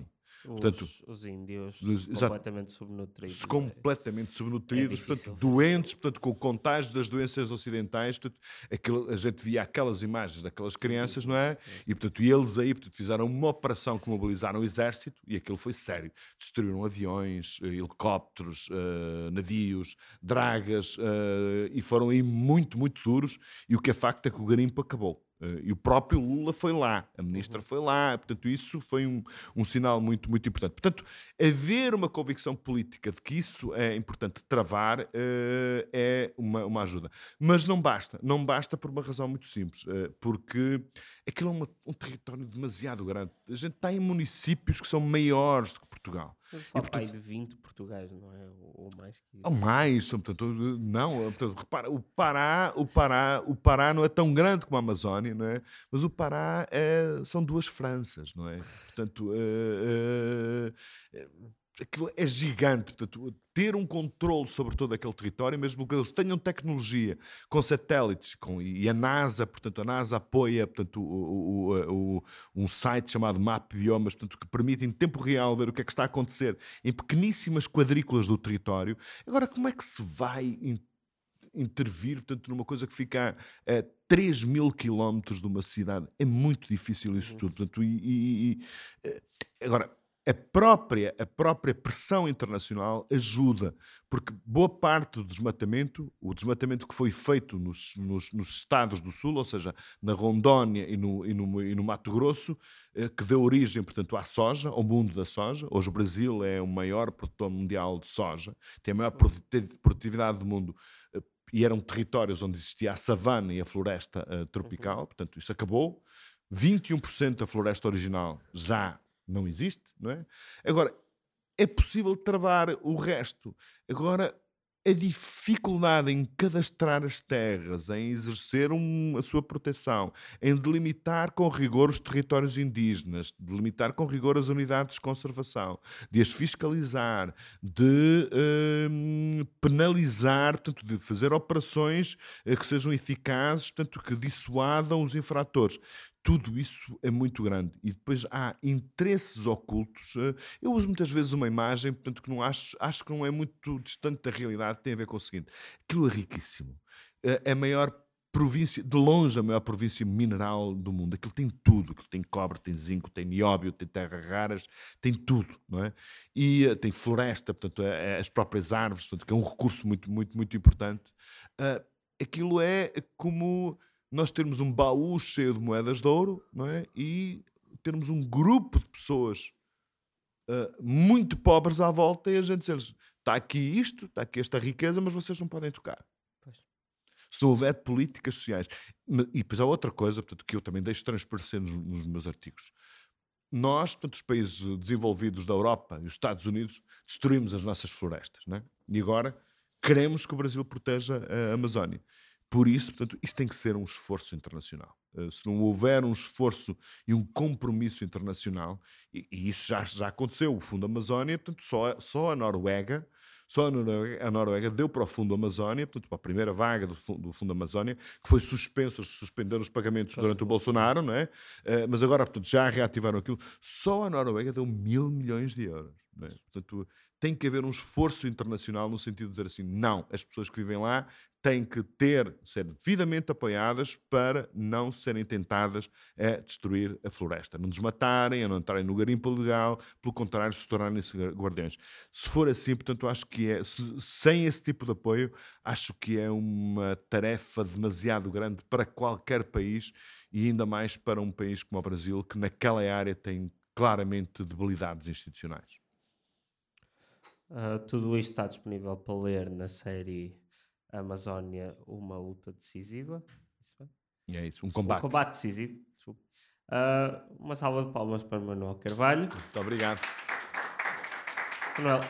Portanto, os, os índios completamente subnutridos. É? Completamente subnutridos, é portanto, doentes, portanto, com o contágio das doenças ocidentais. Portanto, aquilo, a gente via aquelas imagens daquelas crianças, não é? E, portanto, eles aí portanto, fizeram uma operação que mobilizaram o exército e aquilo foi sério. Destruíram aviões, eh, helicópteros, uh, navios, dragas uh, e foram aí muito, muito duros. E o que é facto é que o garimpo acabou. Uh, e o próprio Lula foi lá, a ministra uhum. foi lá, portanto, isso foi um, um sinal muito, muito importante. Portanto, haver uma convicção política de que isso é importante travar uh, é uma, uma ajuda. Mas não basta, não basta por uma razão muito simples, uh, porque aquilo é uma, um território demasiado grande. A gente está em municípios que são maiores do que Portugal. Fala portanto, de 20 Portugais, não é? Ou, mais que isso. Ou mais, portanto, não, portanto, repara, o Pará, o Pará, o Pará não é tão grande como a Amazónia, não é? Mas o Pará é, são duas Franças, não é? Portanto, é, é, aquilo é gigante. Portanto, ter um controle sobre todo aquele território, mesmo que eles tenham tecnologia com satélites com, e a NASA, portanto, a NASA apoia portanto, o, o, o, um site chamado Map Biomas, portanto, que permite em tempo real ver o que é que está a acontecer em pequeníssimas quadrículas do território. Agora, como é que se vai intervir portanto, numa coisa que fica a, a 3 mil quilómetros de uma cidade? É muito difícil isso uhum. tudo. Portanto, e, e, e, eh, agora, a própria, a própria pressão internacional ajuda, porque boa parte do desmatamento, o desmatamento que foi feito nos, nos, nos Estados do Sul, ou seja, na Rondônia e no, e no, e no Mato Grosso, eh, que deu origem, portanto, à soja, ao mundo da soja. Hoje o Brasil é o maior produtor mundial de soja, tem a maior produtividade do mundo eh, e eram territórios onde existia a savana e a floresta uh, tropical, uhum. portanto, isso acabou. 21% da floresta original já não existe, não é? Agora, é possível travar o resto. Agora, a dificuldade em cadastrar as terras, em exercer um, a sua proteção, em delimitar com rigor os territórios indígenas, delimitar com rigor as unidades de conservação, de as fiscalizar, de hum, penalizar, portanto, de fazer operações eh, que sejam eficazes, portanto, que dissuadam os infratores tudo isso é muito grande. E depois há interesses ocultos. Eh, eu uso muitas vezes uma imagem, portanto, que não acho, acho que não é muito distante da realidade, tem a ver com o seguinte: aquilo é riquíssimo. Eh, é a maior província, de longe a maior província mineral do mundo. Aquilo tem tudo. Aquilo tem cobre, tem zinco, tem nióbio, tem terras raras, tem tudo, não é? E uh, tem floresta, portanto, as próprias árvores, portanto, que é um recurso muito, muito, muito importante. Aquilo é como nós termos um baú cheio de moedas de ouro não é? e termos um grupo de pessoas uh, muito pobres à volta e a gente dizer está aqui isto, está aqui esta riqueza, mas vocês não podem tocar. Pois. Se houver políticas sociais. E depois há outra coisa portanto, que eu também deixo transparecer nos, nos meus artigos. Nós, portanto, os países desenvolvidos da Europa e os Estados Unidos, destruímos as nossas florestas. Não é? E agora queremos que o Brasil proteja a Amazónia. Por isso, portanto, isto tem que ser um esforço internacional. Uh, se não houver um esforço e um compromisso internacional, e, e, isso já, já aconteceu, o Fundo Amazónia, portanto, só, só a Noruega, só a Noruega, a Noruega, deu para o Fundo Amazónia, portanto, para a primeira vaga do, do Fundo Amazónia, que foi suspenso, suspenderam os pagamentos durante o Bolsonaro, não é? Uh, mas agora, portanto, já reativaram aquilo. Só a Noruega deu mil milhões de euros. É? Portanto, tem que haver um esforço internacional no sentido de dizer assim, não, as pessoas que vivem lá têm que ter, ser devidamente apoiadas para não serem tentadas a destruir a floresta, não desmatarem, a não entrarem no garimpo legal, pelo contrário, se tornarem-se guardiões. Se for assim, portanto, acho que é, sem esse tipo de apoio, acho que é uma tarefa demasiado grande para qualquer país e ainda mais para um país como o Brasil, que naquela área tem claramente debilidades institucionais. Uh, tudo isto está disponível para ler na série Amazónia, uma luta decisiva. É isso, um combate. Um combate decisivo. Uh, uma salva de palmas para Manuel Carvalho. Muito obrigado. Manuel,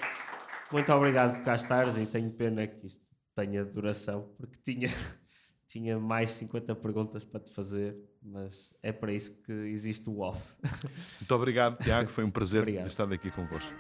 muito obrigado por cá estares e tenho pena que isto tenha duração, porque tinha, tinha mais 50 perguntas para te fazer, mas é para isso que existe o off. Muito obrigado, Tiago. Foi um prazer estar aqui convosco.